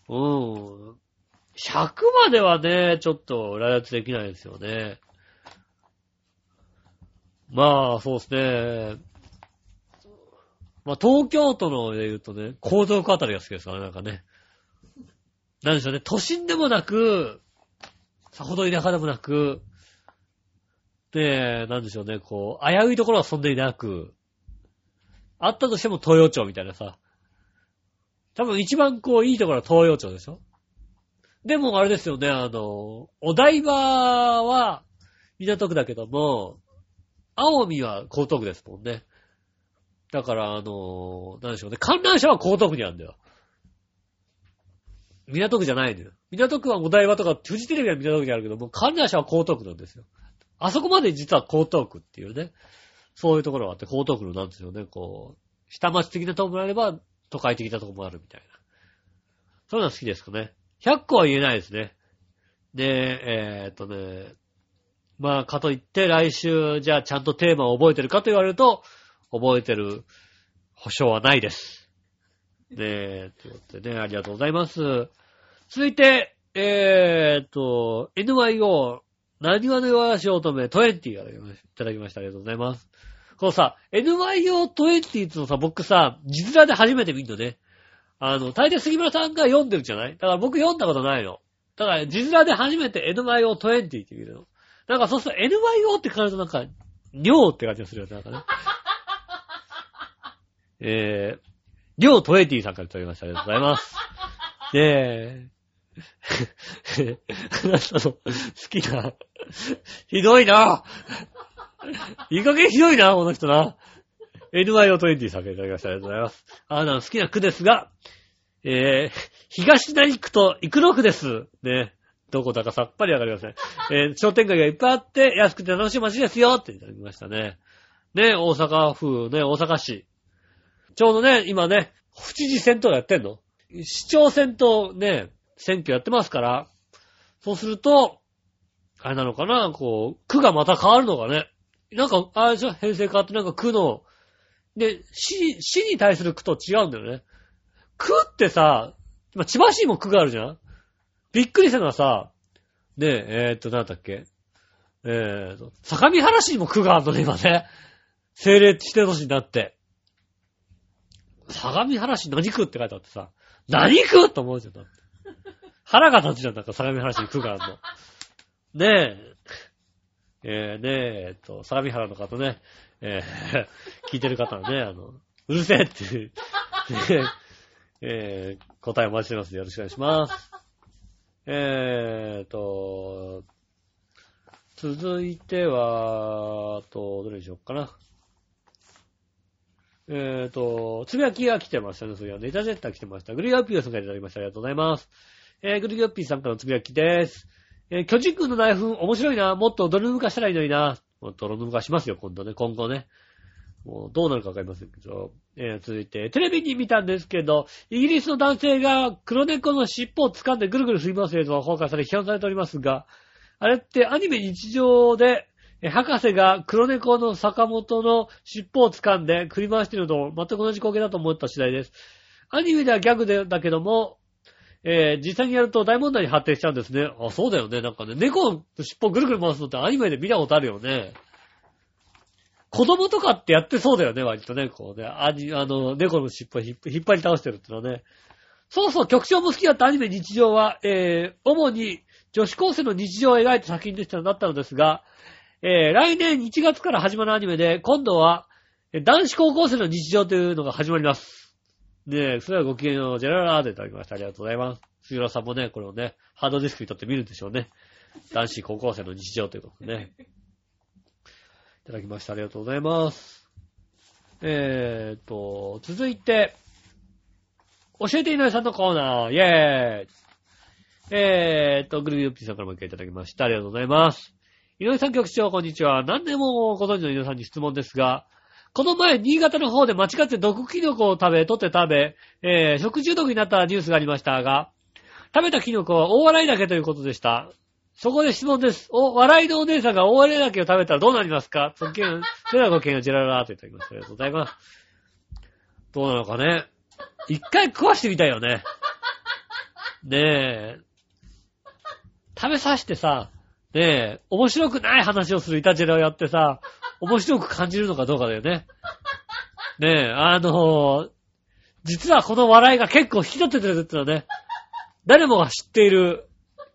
うん。100まではね、ちょっと来圧できないですよね。まあ、そうですね。まあ、東京都ので言うとね、江東区あたりが好きですからね、なんかね。なんでしょうね、都心でもなく、さほど田舎でもなく、で、なんでしょうね、こう、危ういところはそんなになく、あったとしても東洋町みたいなさ。多分一番こう、いいところは東洋町でしょでもあれですよね、あの、お台場は港区だけども、青海は江東区ですもんね。だから、あの、なんでしょうね、観覧車は江東区にあるんだよ。港区じゃないんだよ。港区はお台場とか、フジテレビは港区にあるけどもう、観覧車は江東区なんですよ。あそこまで実は江東区っていうね。そういうところがあって、江東区のなんですよね、こう、下町的なところもあれば、都会的なところもあるみたいな。そういうのは好きですかね。100個は言えないですね。で、えー、っとね、まあ、かといって来週、じゃあちゃんとテーマを覚えてるかと言われると、覚えてる保証はないです。ねえ、ということでね、ありがとうございます。続いて、えーっと、NYO、何話の弱し乙女20いただきました。ありがとうございます。このさ、NYO20 ってのさ、僕さ、実面で初めて見るのね。あの、大抵杉村さんが読んでるじゃない？だから僕読んだことないの。だから、実面で初めて NYO20 って見るの。なんかそうすると NYO って書るとなんか、尿って感じがするよね、なんかね。えー、りょうトエティさんからいただきました。ありがとうございます。ね え。あなたの好きな、ひどいな。いい加減ひどいな、この人な。NYO20 さんからいただきました。ありがとうございます。あなたの好きな区ですが、えー、東成区と生野区です。ね。どこだかさっぱりわかりません。えー、商店街がいっぱいあって、安くて楽しい街ですよっていただきましたね。ね、大阪府、ね、大阪市。ちょうどね、今ね、府知事選とかやってんの？市長選とね、選挙やってますから、そうすると、あれなのかな、こう、区がまた変わるのかね？なんか、あれでしょ？編成変わってなんか区の、で、市、市に対する区と違うんだよね。区ってさ、ま千葉市にも区があるじゃん？びっくりしたのはさ、ねえ、えーっと、なんだっけ？えーっと、相模原市にも区があるのね、今ね。政令指定都市になって。相模原市何区って書いてあってさ、何区と思うじゃん。だって腹が立つじゃん、なんか相模原市に区があるの。ねえ。えー、ねえ、えっと、相模原の方ね、えー、聞いてる方はね、あの、うるせえっていう、ねえー、答えお待ちしてます。よろしくお願いします。えーと、続いては、と、どれにしよっかな。えーと、つぶやきが来てましたね。それはネタジェッター来てました。グリガッピーさんからいただきました。ありがとうございます。えー、グリガッピーさんからのつぶやきです。えー、巨人軍の内紛面白いな。もっと泥沼化したらいいのにな。もう泥沼化しますよ、今度ね、今後ね。もうどうなるかわかりませんけど。えー、続いて、テレビに見たんですけど、イギリスの男性が黒猫の尻尾を掴んでぐるぐる振り回す映像が公開され批判されておりますが、あれってアニメ日常で、博士が黒猫の坂本の尻尾を掴んで振り回しているのと全く同じ光景だと思った次第です。アニメではギャグでだけども、えー実際にやると大問題に発展しちゃうんですね。あ、そうだよね。なんかね、猫の尻尾をぐるぐる回すのってアニメで見たことあるよね。子供とかってやってそうだよね、割とね。こうね、あの、猫の尻尾を引っ張り倒してるってのはね。そうそう、局長も好きだったアニメ日常は、えー、主に女子高生の日常を描いた作品でしただったのですが、えー、来年1月から始まるアニメで、今度は、男子高校生の日常というのが始まります。ねえ、それはご機嫌をジェララーでいただきました。ありがとうございます。杉浦さんもね、これをね、ハードディスクにとって見るんでしょうね。男子高校生の日常ということでね。いただきました。ありがとうございます。えーっと、続いて、教えて井上さんのコーナー、イェーイえーっと、グルビューピーさんからも一回いただきました。ありがとうございます。井上さん局長、こんにちは。何でもご存知の井上さんに質問ですが、この前、新潟の方で間違って毒キノコを食べ、取って食べ、えー、食中毒になったニュースがありましたが、食べたキノコは大笑いだけということでした。そこで質問です。お、笑いのお姉さんが大笑いだけを食べたらどうなりますか？そけんそれではごきげんよジェララーといただきました。ありがとうございます。どうなのかね。一回食わしてみたいよね。ねえ。食べさしてさ、ねえ、面白くない話をするイタジェラをやってさ、面白く感じるのかどうかだよね。ねえ、あの実はこの笑いが結構引き立っててるってのはね、誰もが知っている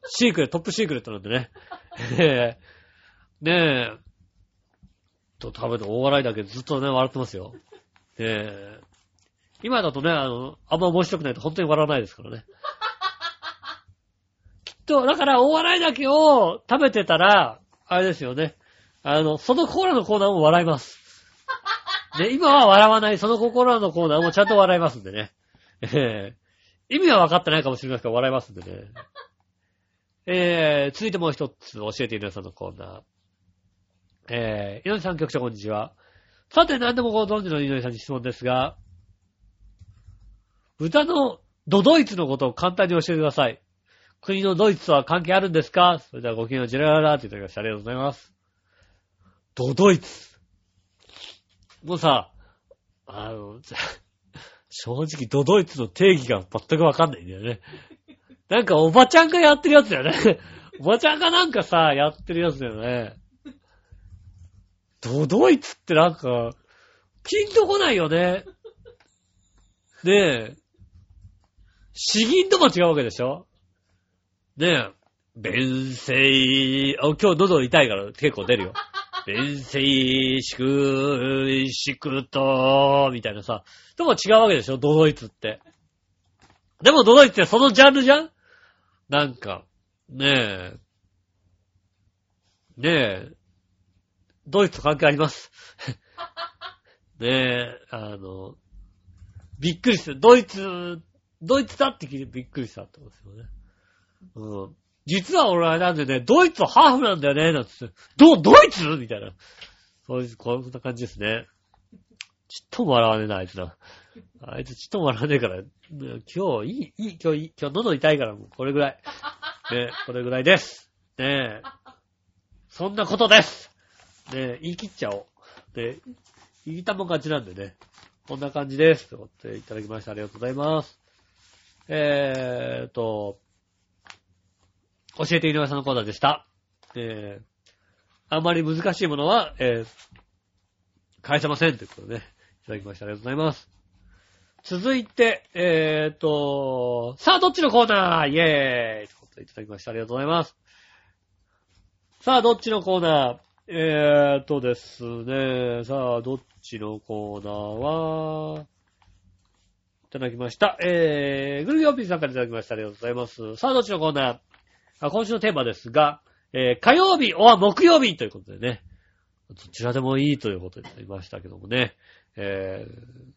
シークレット、トップシークレットなんでね。え ねえ、と食べて大笑いだけずっとね、笑ってますよ。ええ今だとね、あの、あんま面白くないと本当に笑わないですからね。と、だから大笑いだけを食べてたら、あれですよね。あの、そのコーラのコーナーも笑います。で、今は笑わない、そのコーラのコーナーもちゃんと笑いますんでね。ええ意味は分かってないかもしれませんけど、笑いますんでね。えー、続いてもう一つ教えて皆さんのコーナー。えー、井上さん局長こんにちは。さて、何でもご存知の井上さんに質問ですが、豚のドドイツのことを簡単に教えてください。国のドイツとは関係あるんですか？それではごきげんよう、ジェラララっていただきました。ありがとうございます。ドドイツ。もうさ、あの、正直ドドイツの定義が全くわかんないんだよね。なんかおばちゃんがやってるやつだよね。おばちゃんがなんかさ、やってるやつだよね。ドドイツってなんか、ピンとこないよね。ねえ。詩吟とも違うわけでしょ？ねえ。弁声、あ、今日喉痛いから結構出るよ。弁声、しく、しくと、みたいなさ。とも違うわけでしょドドイツって。でもドドイツってそのジャンルじゃん？なんか、ねえ。ねえ。ドイツと関係あります？ねえ、あの、びっくりする。ドイツ、ドイツだって聞いてびっくりしたってことですよね。実は俺はなんでね、ドイツとハーフなんだよね、なんつって。ど、ドイツ？みたいな。そういう、こんな感じですね。ちっとも笑わねえな、あいつな。あいつちっとも笑わねえから、今日いい、いい、今日いい、今日喉痛いからもうこれぐらい。ねこれぐらいです。ねえ。そんなことです。ねえ、言い切っちゃおう。ね言いたもん勝ちなんでね。こんな感じです。ということでいただきました。ありがとうございます。えーと、教えて井上さんのコーナーでした。えー、あまり難しいものは、えー、返せません。ということでね。いただきました。ありがとうございます。続いて、えーと、さあ、どっちのコーナー？イェーイということでいただきました。ありがとうございます。さあ、どっちのコーナー？えーとですね、さあ、どっちのコーナーは、いただきました。えー、グルギョーピーさんからいただきました。ありがとうございます。さあ、どっちのコーナー？今週のテーマですが、えー、火曜日、おは木曜日ということでね、どちらでもいいということになりましたけどもね、えー、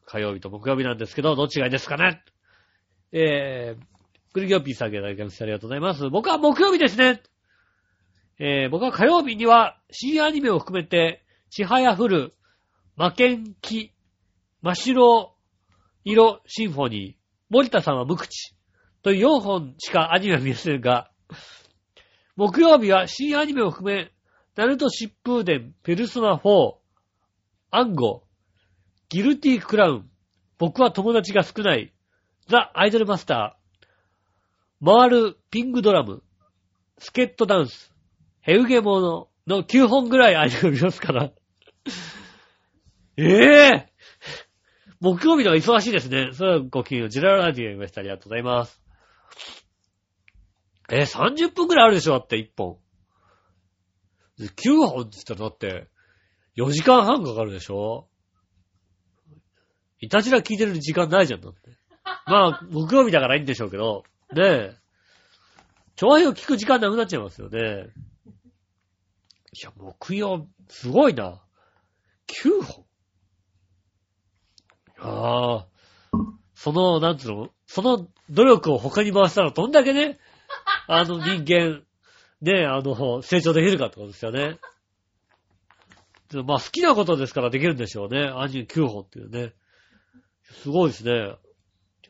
火曜日と木曜日なんですけど、どっちがいいですかねえー、グルギョピーさんからいただきました。ありがとうございます。僕は木曜日ですね。えー僕は火曜日には新アニメを含めて、ちはやふる、魔剣気、真っ白色シンフォニー、森田さんは無口という4本しかアニメは見せんが、木曜日は新アニメを含め、ナルト疾風伝、ペルソナ4、アンゴ、ギルティクラウン、僕は友達が少ない、ザ・アイドルマスター、回るピングドラム、スケットダンス、ヘウゲモノの9本ぐらいアニメを見ますから。ええ木曜日のは忙しいですね。それはごきげんよう。ジェララディを見ました。ありがとうございます。え、30分ぐらいあるでしょだって1本。9本って言ったらだって、4時間半かかるでしょいたじら聞いてる時間ないじゃん、だって。まあ、木曜日だからいいんでしょうけど、ねえ。調和を聞く時間なくなっちゃいますよね。いや、木曜、すごいな。9本。ああ。その、なんつうのその努力を他に回したらどんだけね、あの人間、ね、あの、成長できるかってことですよね。まあ好きなことですからできるんでしょうね。アニメ9本っていうね。すごいですね。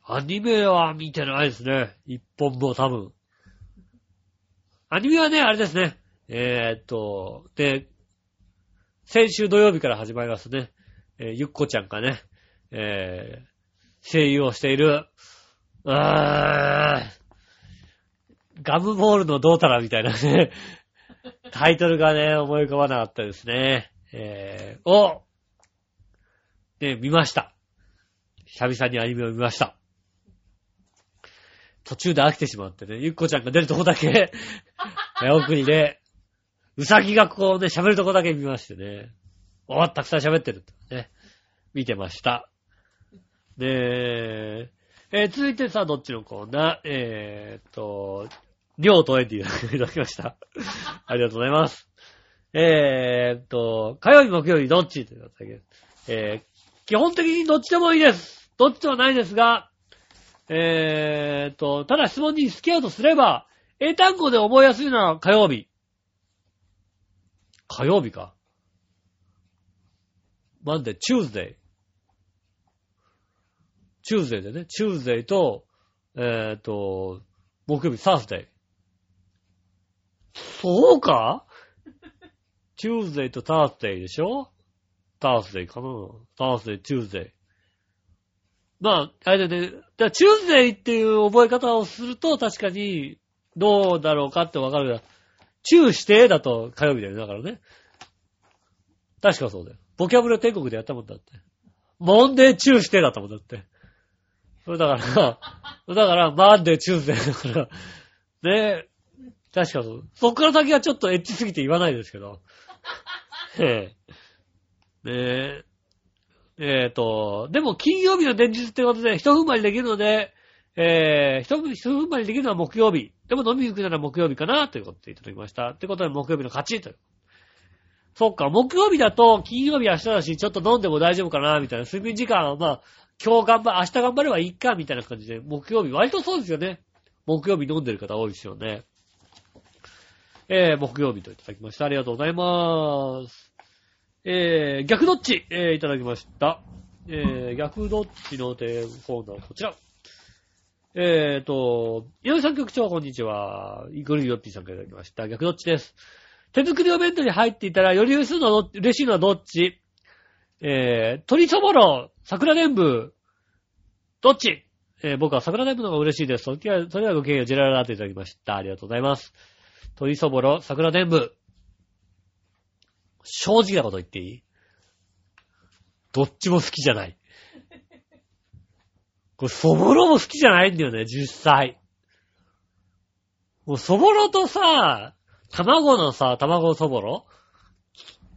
アニメは見てないですね。一本も多分。アニメはね、あれですね。えーっと、で、先週土曜日から始まりますね。えーゆっこちゃんがね、えー、声優をしている、あー、ガムボールのどうたらみたいなね、タイトルがね、思い浮かばなかったですね。えー、を、ね、見ました。久々にアニメを見ました。途中で飽きてしまってね、ゆっこちゃんが出るとこだけ、奥にね、うさぎがこうね、喋るとこだけ見ましてね、おたくさん喋ってるってね、見てました。で、えー続いてさ、どっちのコーナー？えーっと、りょうとえっていただきました。ありがとうございます。えーっと、火曜日、木曜日、どっちということで、えー基本的にどっちでもいいです。どっちでもないですが、えーっと、ただ質問に付き合うとすれば、英単語で覚えやすいのは火曜日。火曜日か。 Monday、Tuesday。Tuesday でね、 Tuesday と、えーっと、木曜日、 Thursday。そうか？Tuesday と Thursday でしょ？ Thursday かな？ Thursday、Tuesday。まあ、あれでね、だ Tuesday っていう覚え方をすると確かにどうだろうかってわかるが、チューしてだと火曜日だよね、だからね。確かそうだよ。ボキャブラ天国でやったもんだって。モンデーチューしてだったもんだって。それだから、だから、 Monday Tuesday だから、ね確かそう。そっから先はちょっとエッチすぎて言わないですけど。ええ。ねえ。えっ、と、でも金曜日の前日ってことで、一踏ん張りできるので、えー、一踏ん張りできるのは木曜日。でも飲みに行くなら木曜日かなということでいただきました。ってことで木曜日の勝ちという。そっか、木曜日だと金曜日明日だし、ちょっと飲んでも大丈夫かなみたいな。睡眠時間はまあ、今日頑張、明日頑張ればいいかみたいな感じで、木曜日、割とそうですよね。木曜日飲んでる方多いですよね。えー、木曜日といただきました。ありがとうございます。えー、逆どっち、えー、いただきました。えー、逆どっちのテーコーナーは、こちら。えーと、井上さん局長、こんにちは。イグルヨッピーさんからいただきました。逆どっちです。手作りお弁当に入っていたら、より嬉しいのは嬉しいのはどっち？えー、鶏そぼろ、桜伝部、どっち？えー、僕は桜伝部の方が嬉しいです。それではそれではごきげんよう、ジェララーといただきました。ありがとうございます。鶏そぼろ、桜伝部。正直なこと言っていい？どっちも好きじゃない。これ、そぼろも好きじゃないんだよね、実際。もう、そぼろとさ、卵のさ、卵そぼろ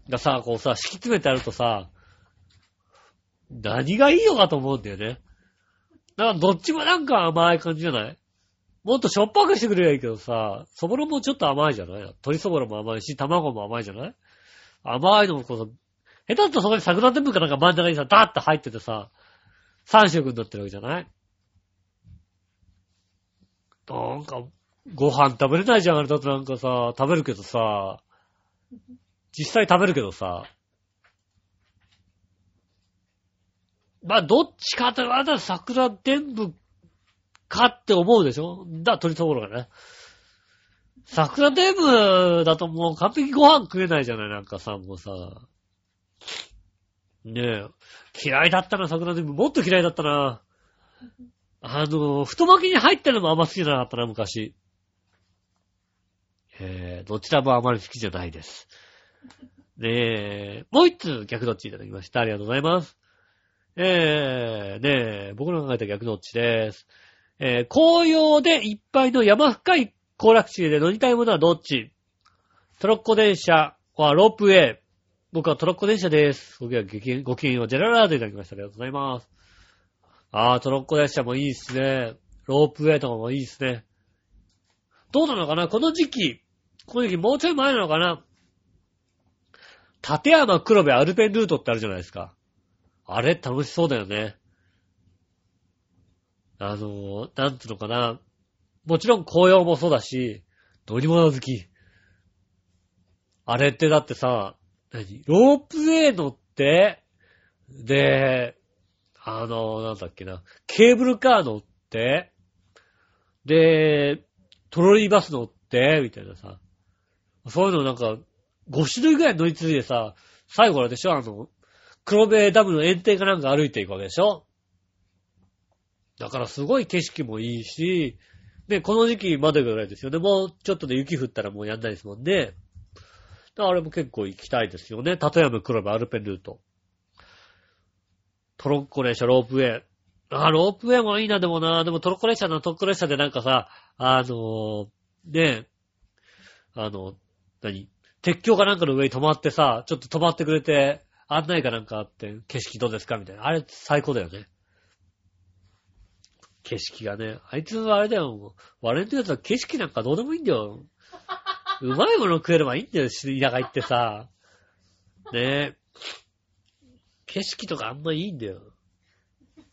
がさ、こうさ、敷き詰めてあるとさ、何がいいのかと思うんだよね。だから、どっちもなんか甘い感じじゃない？もっとしょっぱくしてくれりゃいいけどさ、そぼろもちょっと甘いじゃない？鶏そぼろも甘いし、卵も甘いじゃない？甘いのもこうさ、下手だとそこに桜天ぷかなんか真ん中にさ、ダーッと入っててさ、3色になってるわけじゃない？なんか、ご飯食べれないじゃん、あれだとなんかさ、食べるけどさ、実際食べるけどさ、まあ、どっちかって言われたら桜天ぷかって思うでしょ？だ、鶏そぼろがね。桜天ぷだともう完璧ご飯食えないじゃない？なんかさ、もうさ。ねえ。嫌いだったな、桜天ぷ。もっと嫌いだったな。あの、太巻きに入ってるのもあんま好きじゃなかったな、昔。えー、どちらもあまり好きじゃないです。ねえ、もう一つ逆どっちいただきました。ありがとうございます。えー、ねえ、僕の考えた逆どっちです。えー、紅葉でいっぱいの山深い行楽地で乗りたいものはどっち？トロッコ電車はロープウェイ。僕はトロッコ電車です。ごきげんごきげんごきげんよう、ジェララードいただきました。ありがとうございます。あー、トロッコ電車もいいっすね。ロープウェイとかもいいっすね。どうなのかな？この時期、この時期もうちょい前なのかな？立山黒部アルペンルートってあるじゃないですか。あれ楽しそうだよね。あの、なんつうのかな。もちろん紅葉もそうだし、乗り物好き。あれってだってさ、何？ロープウェイ乗って、で、あの、なんだっけな、ケーブルカー乗って、で、トロリーバス乗って、みたいなさ。そういうのなんか、5種類ぐらい乗り継いでさ、最後あれでしょ？あの、黒部ダムの園庭かなんか歩いていくわけでしょ？だからすごい景色もいいし、で、この時期までぐらいですよね。もうちょっとで雪降ったらもうやんないですもんね。あれも結構行きたいですよね。立山黒部アルペンルート。トロッコ電車ロープウェイ。あ、ロープウェイもいいな、でもな、でもトロッコ列車のトロッコ列車でなんかさ、あのー、ねあの、何鉄橋かなんかの上に止まってさ、ちょっと止まってくれて、案内かなんかあって、景色どうですか？みたいな。あれ最高だよね。景色がね。あいつはあれだよ。割れてるやつは景色なんかどうでもいいんだよ。うまいもの食えればいいんだよ、田舎行ってさ。ねえ。景色とかあんまいいんだよ。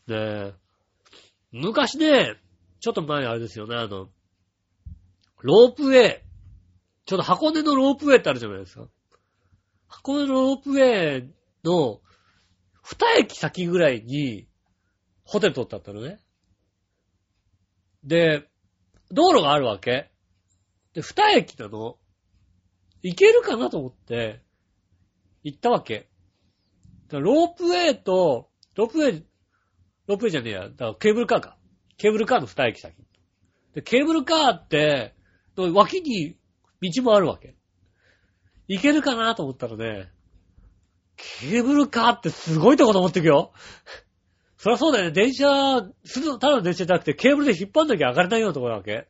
ねえ。昔ね、ちょっと前あれですよね、あの、ロープウェイ。ちょっと箱根のロープウェイってあるじゃないですか。箱根のロープウェイの二駅先ぐらいにホテル取ってあったのね。で、道路があるわけ。で、二駅なの。行けるかなと思って、行ったわけ。ロープウェイと、ロープウェイ、ロープウェイじゃねえや。だからケーブルカーか。ケーブルカーの二駅先。で、ケーブルカーって、脇に道もあるわけ。行けるかなと思ったらね、ケーブルカーってすごいとこ登ってくよ。そりゃそうだよね。電車、ただの電車じゃなくてケーブルで引っ張んなきゃ上がれないようなところなわけ。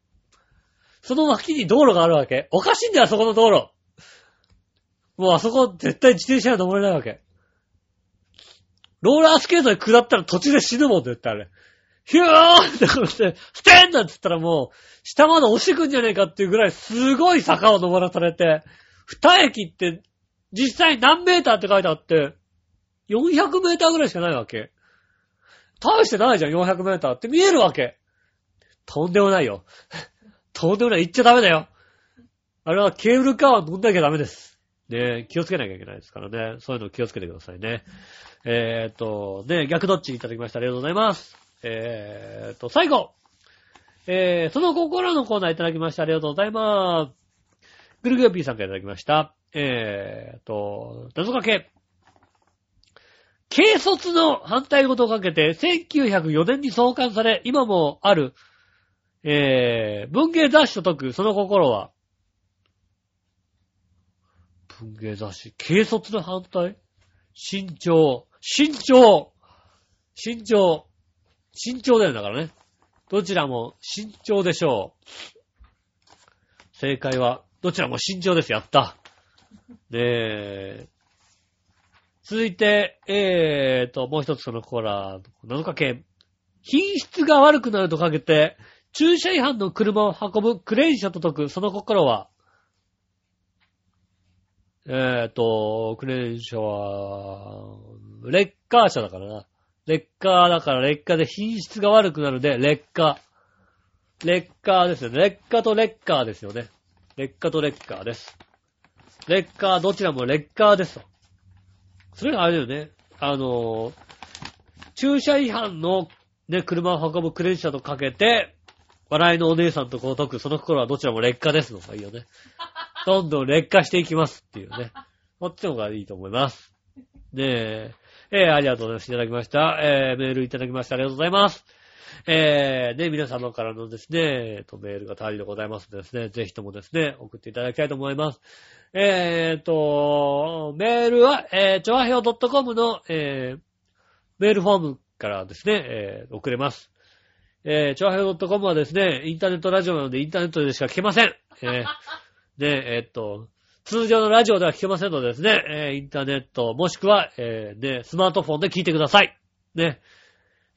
その脇に道路があるわけ。おかしいんだよ、あそこの道路。もうあそこ絶対自転車は登れないわけ。ローラースケートで下ったら途中で死ぬもんって言ったあれ。ヒューってこうして、ステンだって言ったらもう、下まで押してくんじゃねえかっていうぐらいすごい坂を登らされて、二駅って実際何メーターって書いてあって、400メーターぐらいしかないわけ。大してないじゃん、400メーターって見えるわけ。とんでもないよ。とんでもない。行っちゃダメだよ。あれはケーブルカーは乗んなきゃダメです。ね気をつけなきゃいけないですからね。そういうの気をつけてくださいね。えー、っと、ね逆どっちいただきました。ありがとうございます。えー、っと、最後。えー、その心のコーナーいただきました。ありがとうございます。ぐるぐる P さんからいただきました。えー、っと、謎かけ。軽率の反対語とかけて、1904年に創刊され、今もある、えー、文芸雑誌と解く、その心は、文芸雑誌、軽率の反対？慎重、慎重、慎重、慎重だよだからね。どちらも慎重でしょう。正解は、どちらも慎重です。やった。ね。続いて、えーと、もう一つそのコーラー、7日系。品質が悪くなるとかけて、駐車違反の車を運ぶクレーン車と解く、その心は、えーと、クレーン車は、レッカー車だからな。レッカーだから劣化で品質が悪くなるで、劣化。劣化ですよね。劣化と劣化ですよね。劣化と劣化です。劣化、どちらも劣化ですと。それがあれだよね。あの、駐車違反のね、車を運ぶクレーン車とかけて、笑いのお姉さんとこう解く、その頃はどちらも劣化ですのがいいよね。どんどん劣化していきますっていうね。こっちの方がいいと思います。ねえ。えー、ありがとうございます。いただきました。えー、メールいただきました。ありがとうございます。えー、ね、皆様からのですね、えー、と、メールが足りでございますのでですね、ぜひともですね、送っていただきたいと思います。えーと、メールは、えー、ちょわひょ .com の、えー、メールフォームからですね、えー、送れます。えー、ちょわひょ .com はですね、インターネットラジオなのでインターネットでしか聞けません。えー、で、えー、っと、通常のラジオでは聞けませんのでですね、えー、インターネット、もしくは、えー、ね、スマートフォンで聞いてください。ね。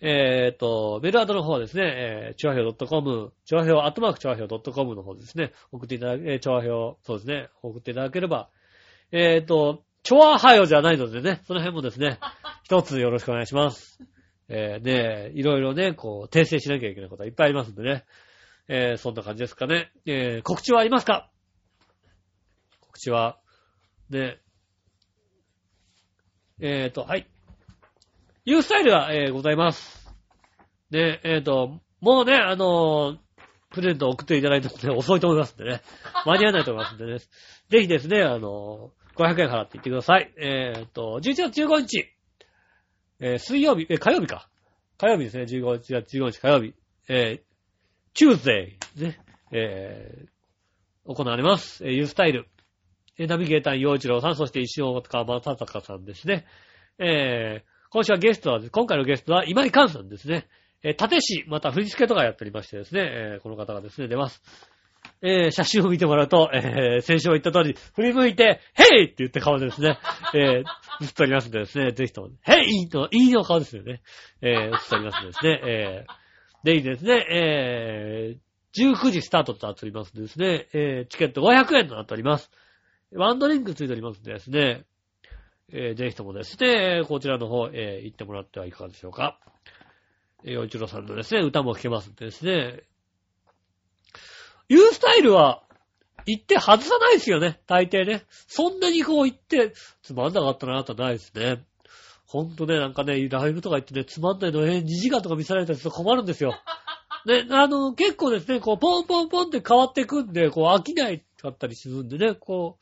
えっ、と、メールアドの方はですね、えー、チョア .com、チョアアットマークチョア .com の方ですね、送っていただけ、えー、チョアそうですね、送っていただければ、えっ、と、チョアハヨじゃないのでね、その辺もですね、一つよろしくお願いします。えー、ね、いろいろね、こう、訂正しなきゃいけないことはいっぱいありますんでね、えー、そんな感じですかね。えー、告知はありますか？口は、で、え。っ、ー、と、はい。いうスタイルが、えー、ございます。で、えっ、ー、と、もうね、あのー、プレゼント送っていただいてもね、遅いと思いますんでね。間に合わないと思いますんでね。ぜひですね、あの500円払っていってください。えっ、と、11月15日、え水曜日、え火曜日か。火曜日ですね、15日、15日火曜日。えー、チューズデイ、ね、えー、行われます。え、ユースタイル。えナビゲーター、洋一郎さん、そして石岡正隆さんですね。えー、今週はゲストは、今回のゲストは今井寛さんですね。えー、立石、また振り付けとかやっておりましてですね、えー、この方がですね、出ます。えー、写真を見てもらうと、えー、先週も言った通り、振り向いて、ヘイって言って顔でですね、えー、映っておりますんでですね、ぜひとも、ヘイと、いいの顔ですよね。えー、映っておりますんでですね、えー、ぜひですね、えー、19時スタートとなっておりますんでですね、えー、チケット500円となっております。ワンドリンクついておりますんでですね、えー、ぜひともですね、こちらの方、えー、行ってもらってはいかがでしょうか。えー、洋一郎さんのですね、歌も聴けますんでですね、ユースタイルは、行って外さないですよね、大抵ね。そんなにこう行って、つまんなかったなとはないですね。ほんとね、なんかね、ライブとか行ってね、つまんないの、えー、2時間とか見せられたりすると困るんですよ。ね、あの、結構ですね、こう、ポンポンポンって変わっていくんで、こう、飽きないかったりするんでね、こ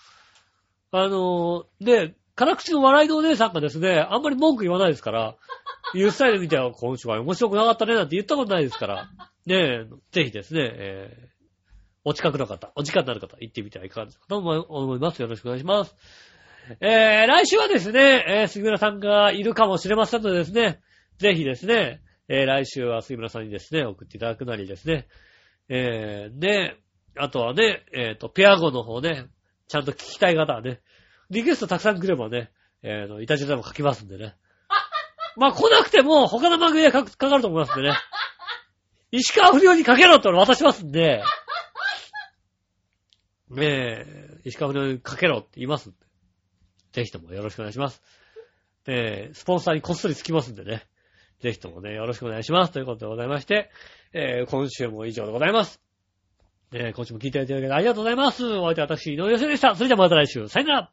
う、あので、辛口の笑いのお姉さんがですね、あんまり文句言わないですから、ユースタイル見て、今週は面白くなかったねなんて言ったことないですから、ねぜひですね、えー、お近くの方、お時間のある方、行ってみてはいかがですかと思います。よろしくお願いします。えー、来週はですね、えー、杉村さんがいるかもしれませんのでですね、ぜひですね、えー、来週は杉村さんにですね、送っていただくなりですね、えー、で、あとはね、えっ、ー、と、ペア語の方ね、ちゃんと聞きたい方はね、リクエストたくさん来ればね、えー、の、いたじらも書きますんでね。まあ、来なくても他の番組で書くかかると思いますんでね。石川不良にかけろって渡しますんで、ねえ、石川不良にかけろって言いますんで。ぜひともよろしくお願いします。えスポンサーにこっそりつきますんでね。ぜひともね、よろしくお願いします。ということでございまして、えー、今週も以上でございます。え、今週も聞いていただきありがとうございます。お相手は私、井上芳でした。それではまた来週。さよなら。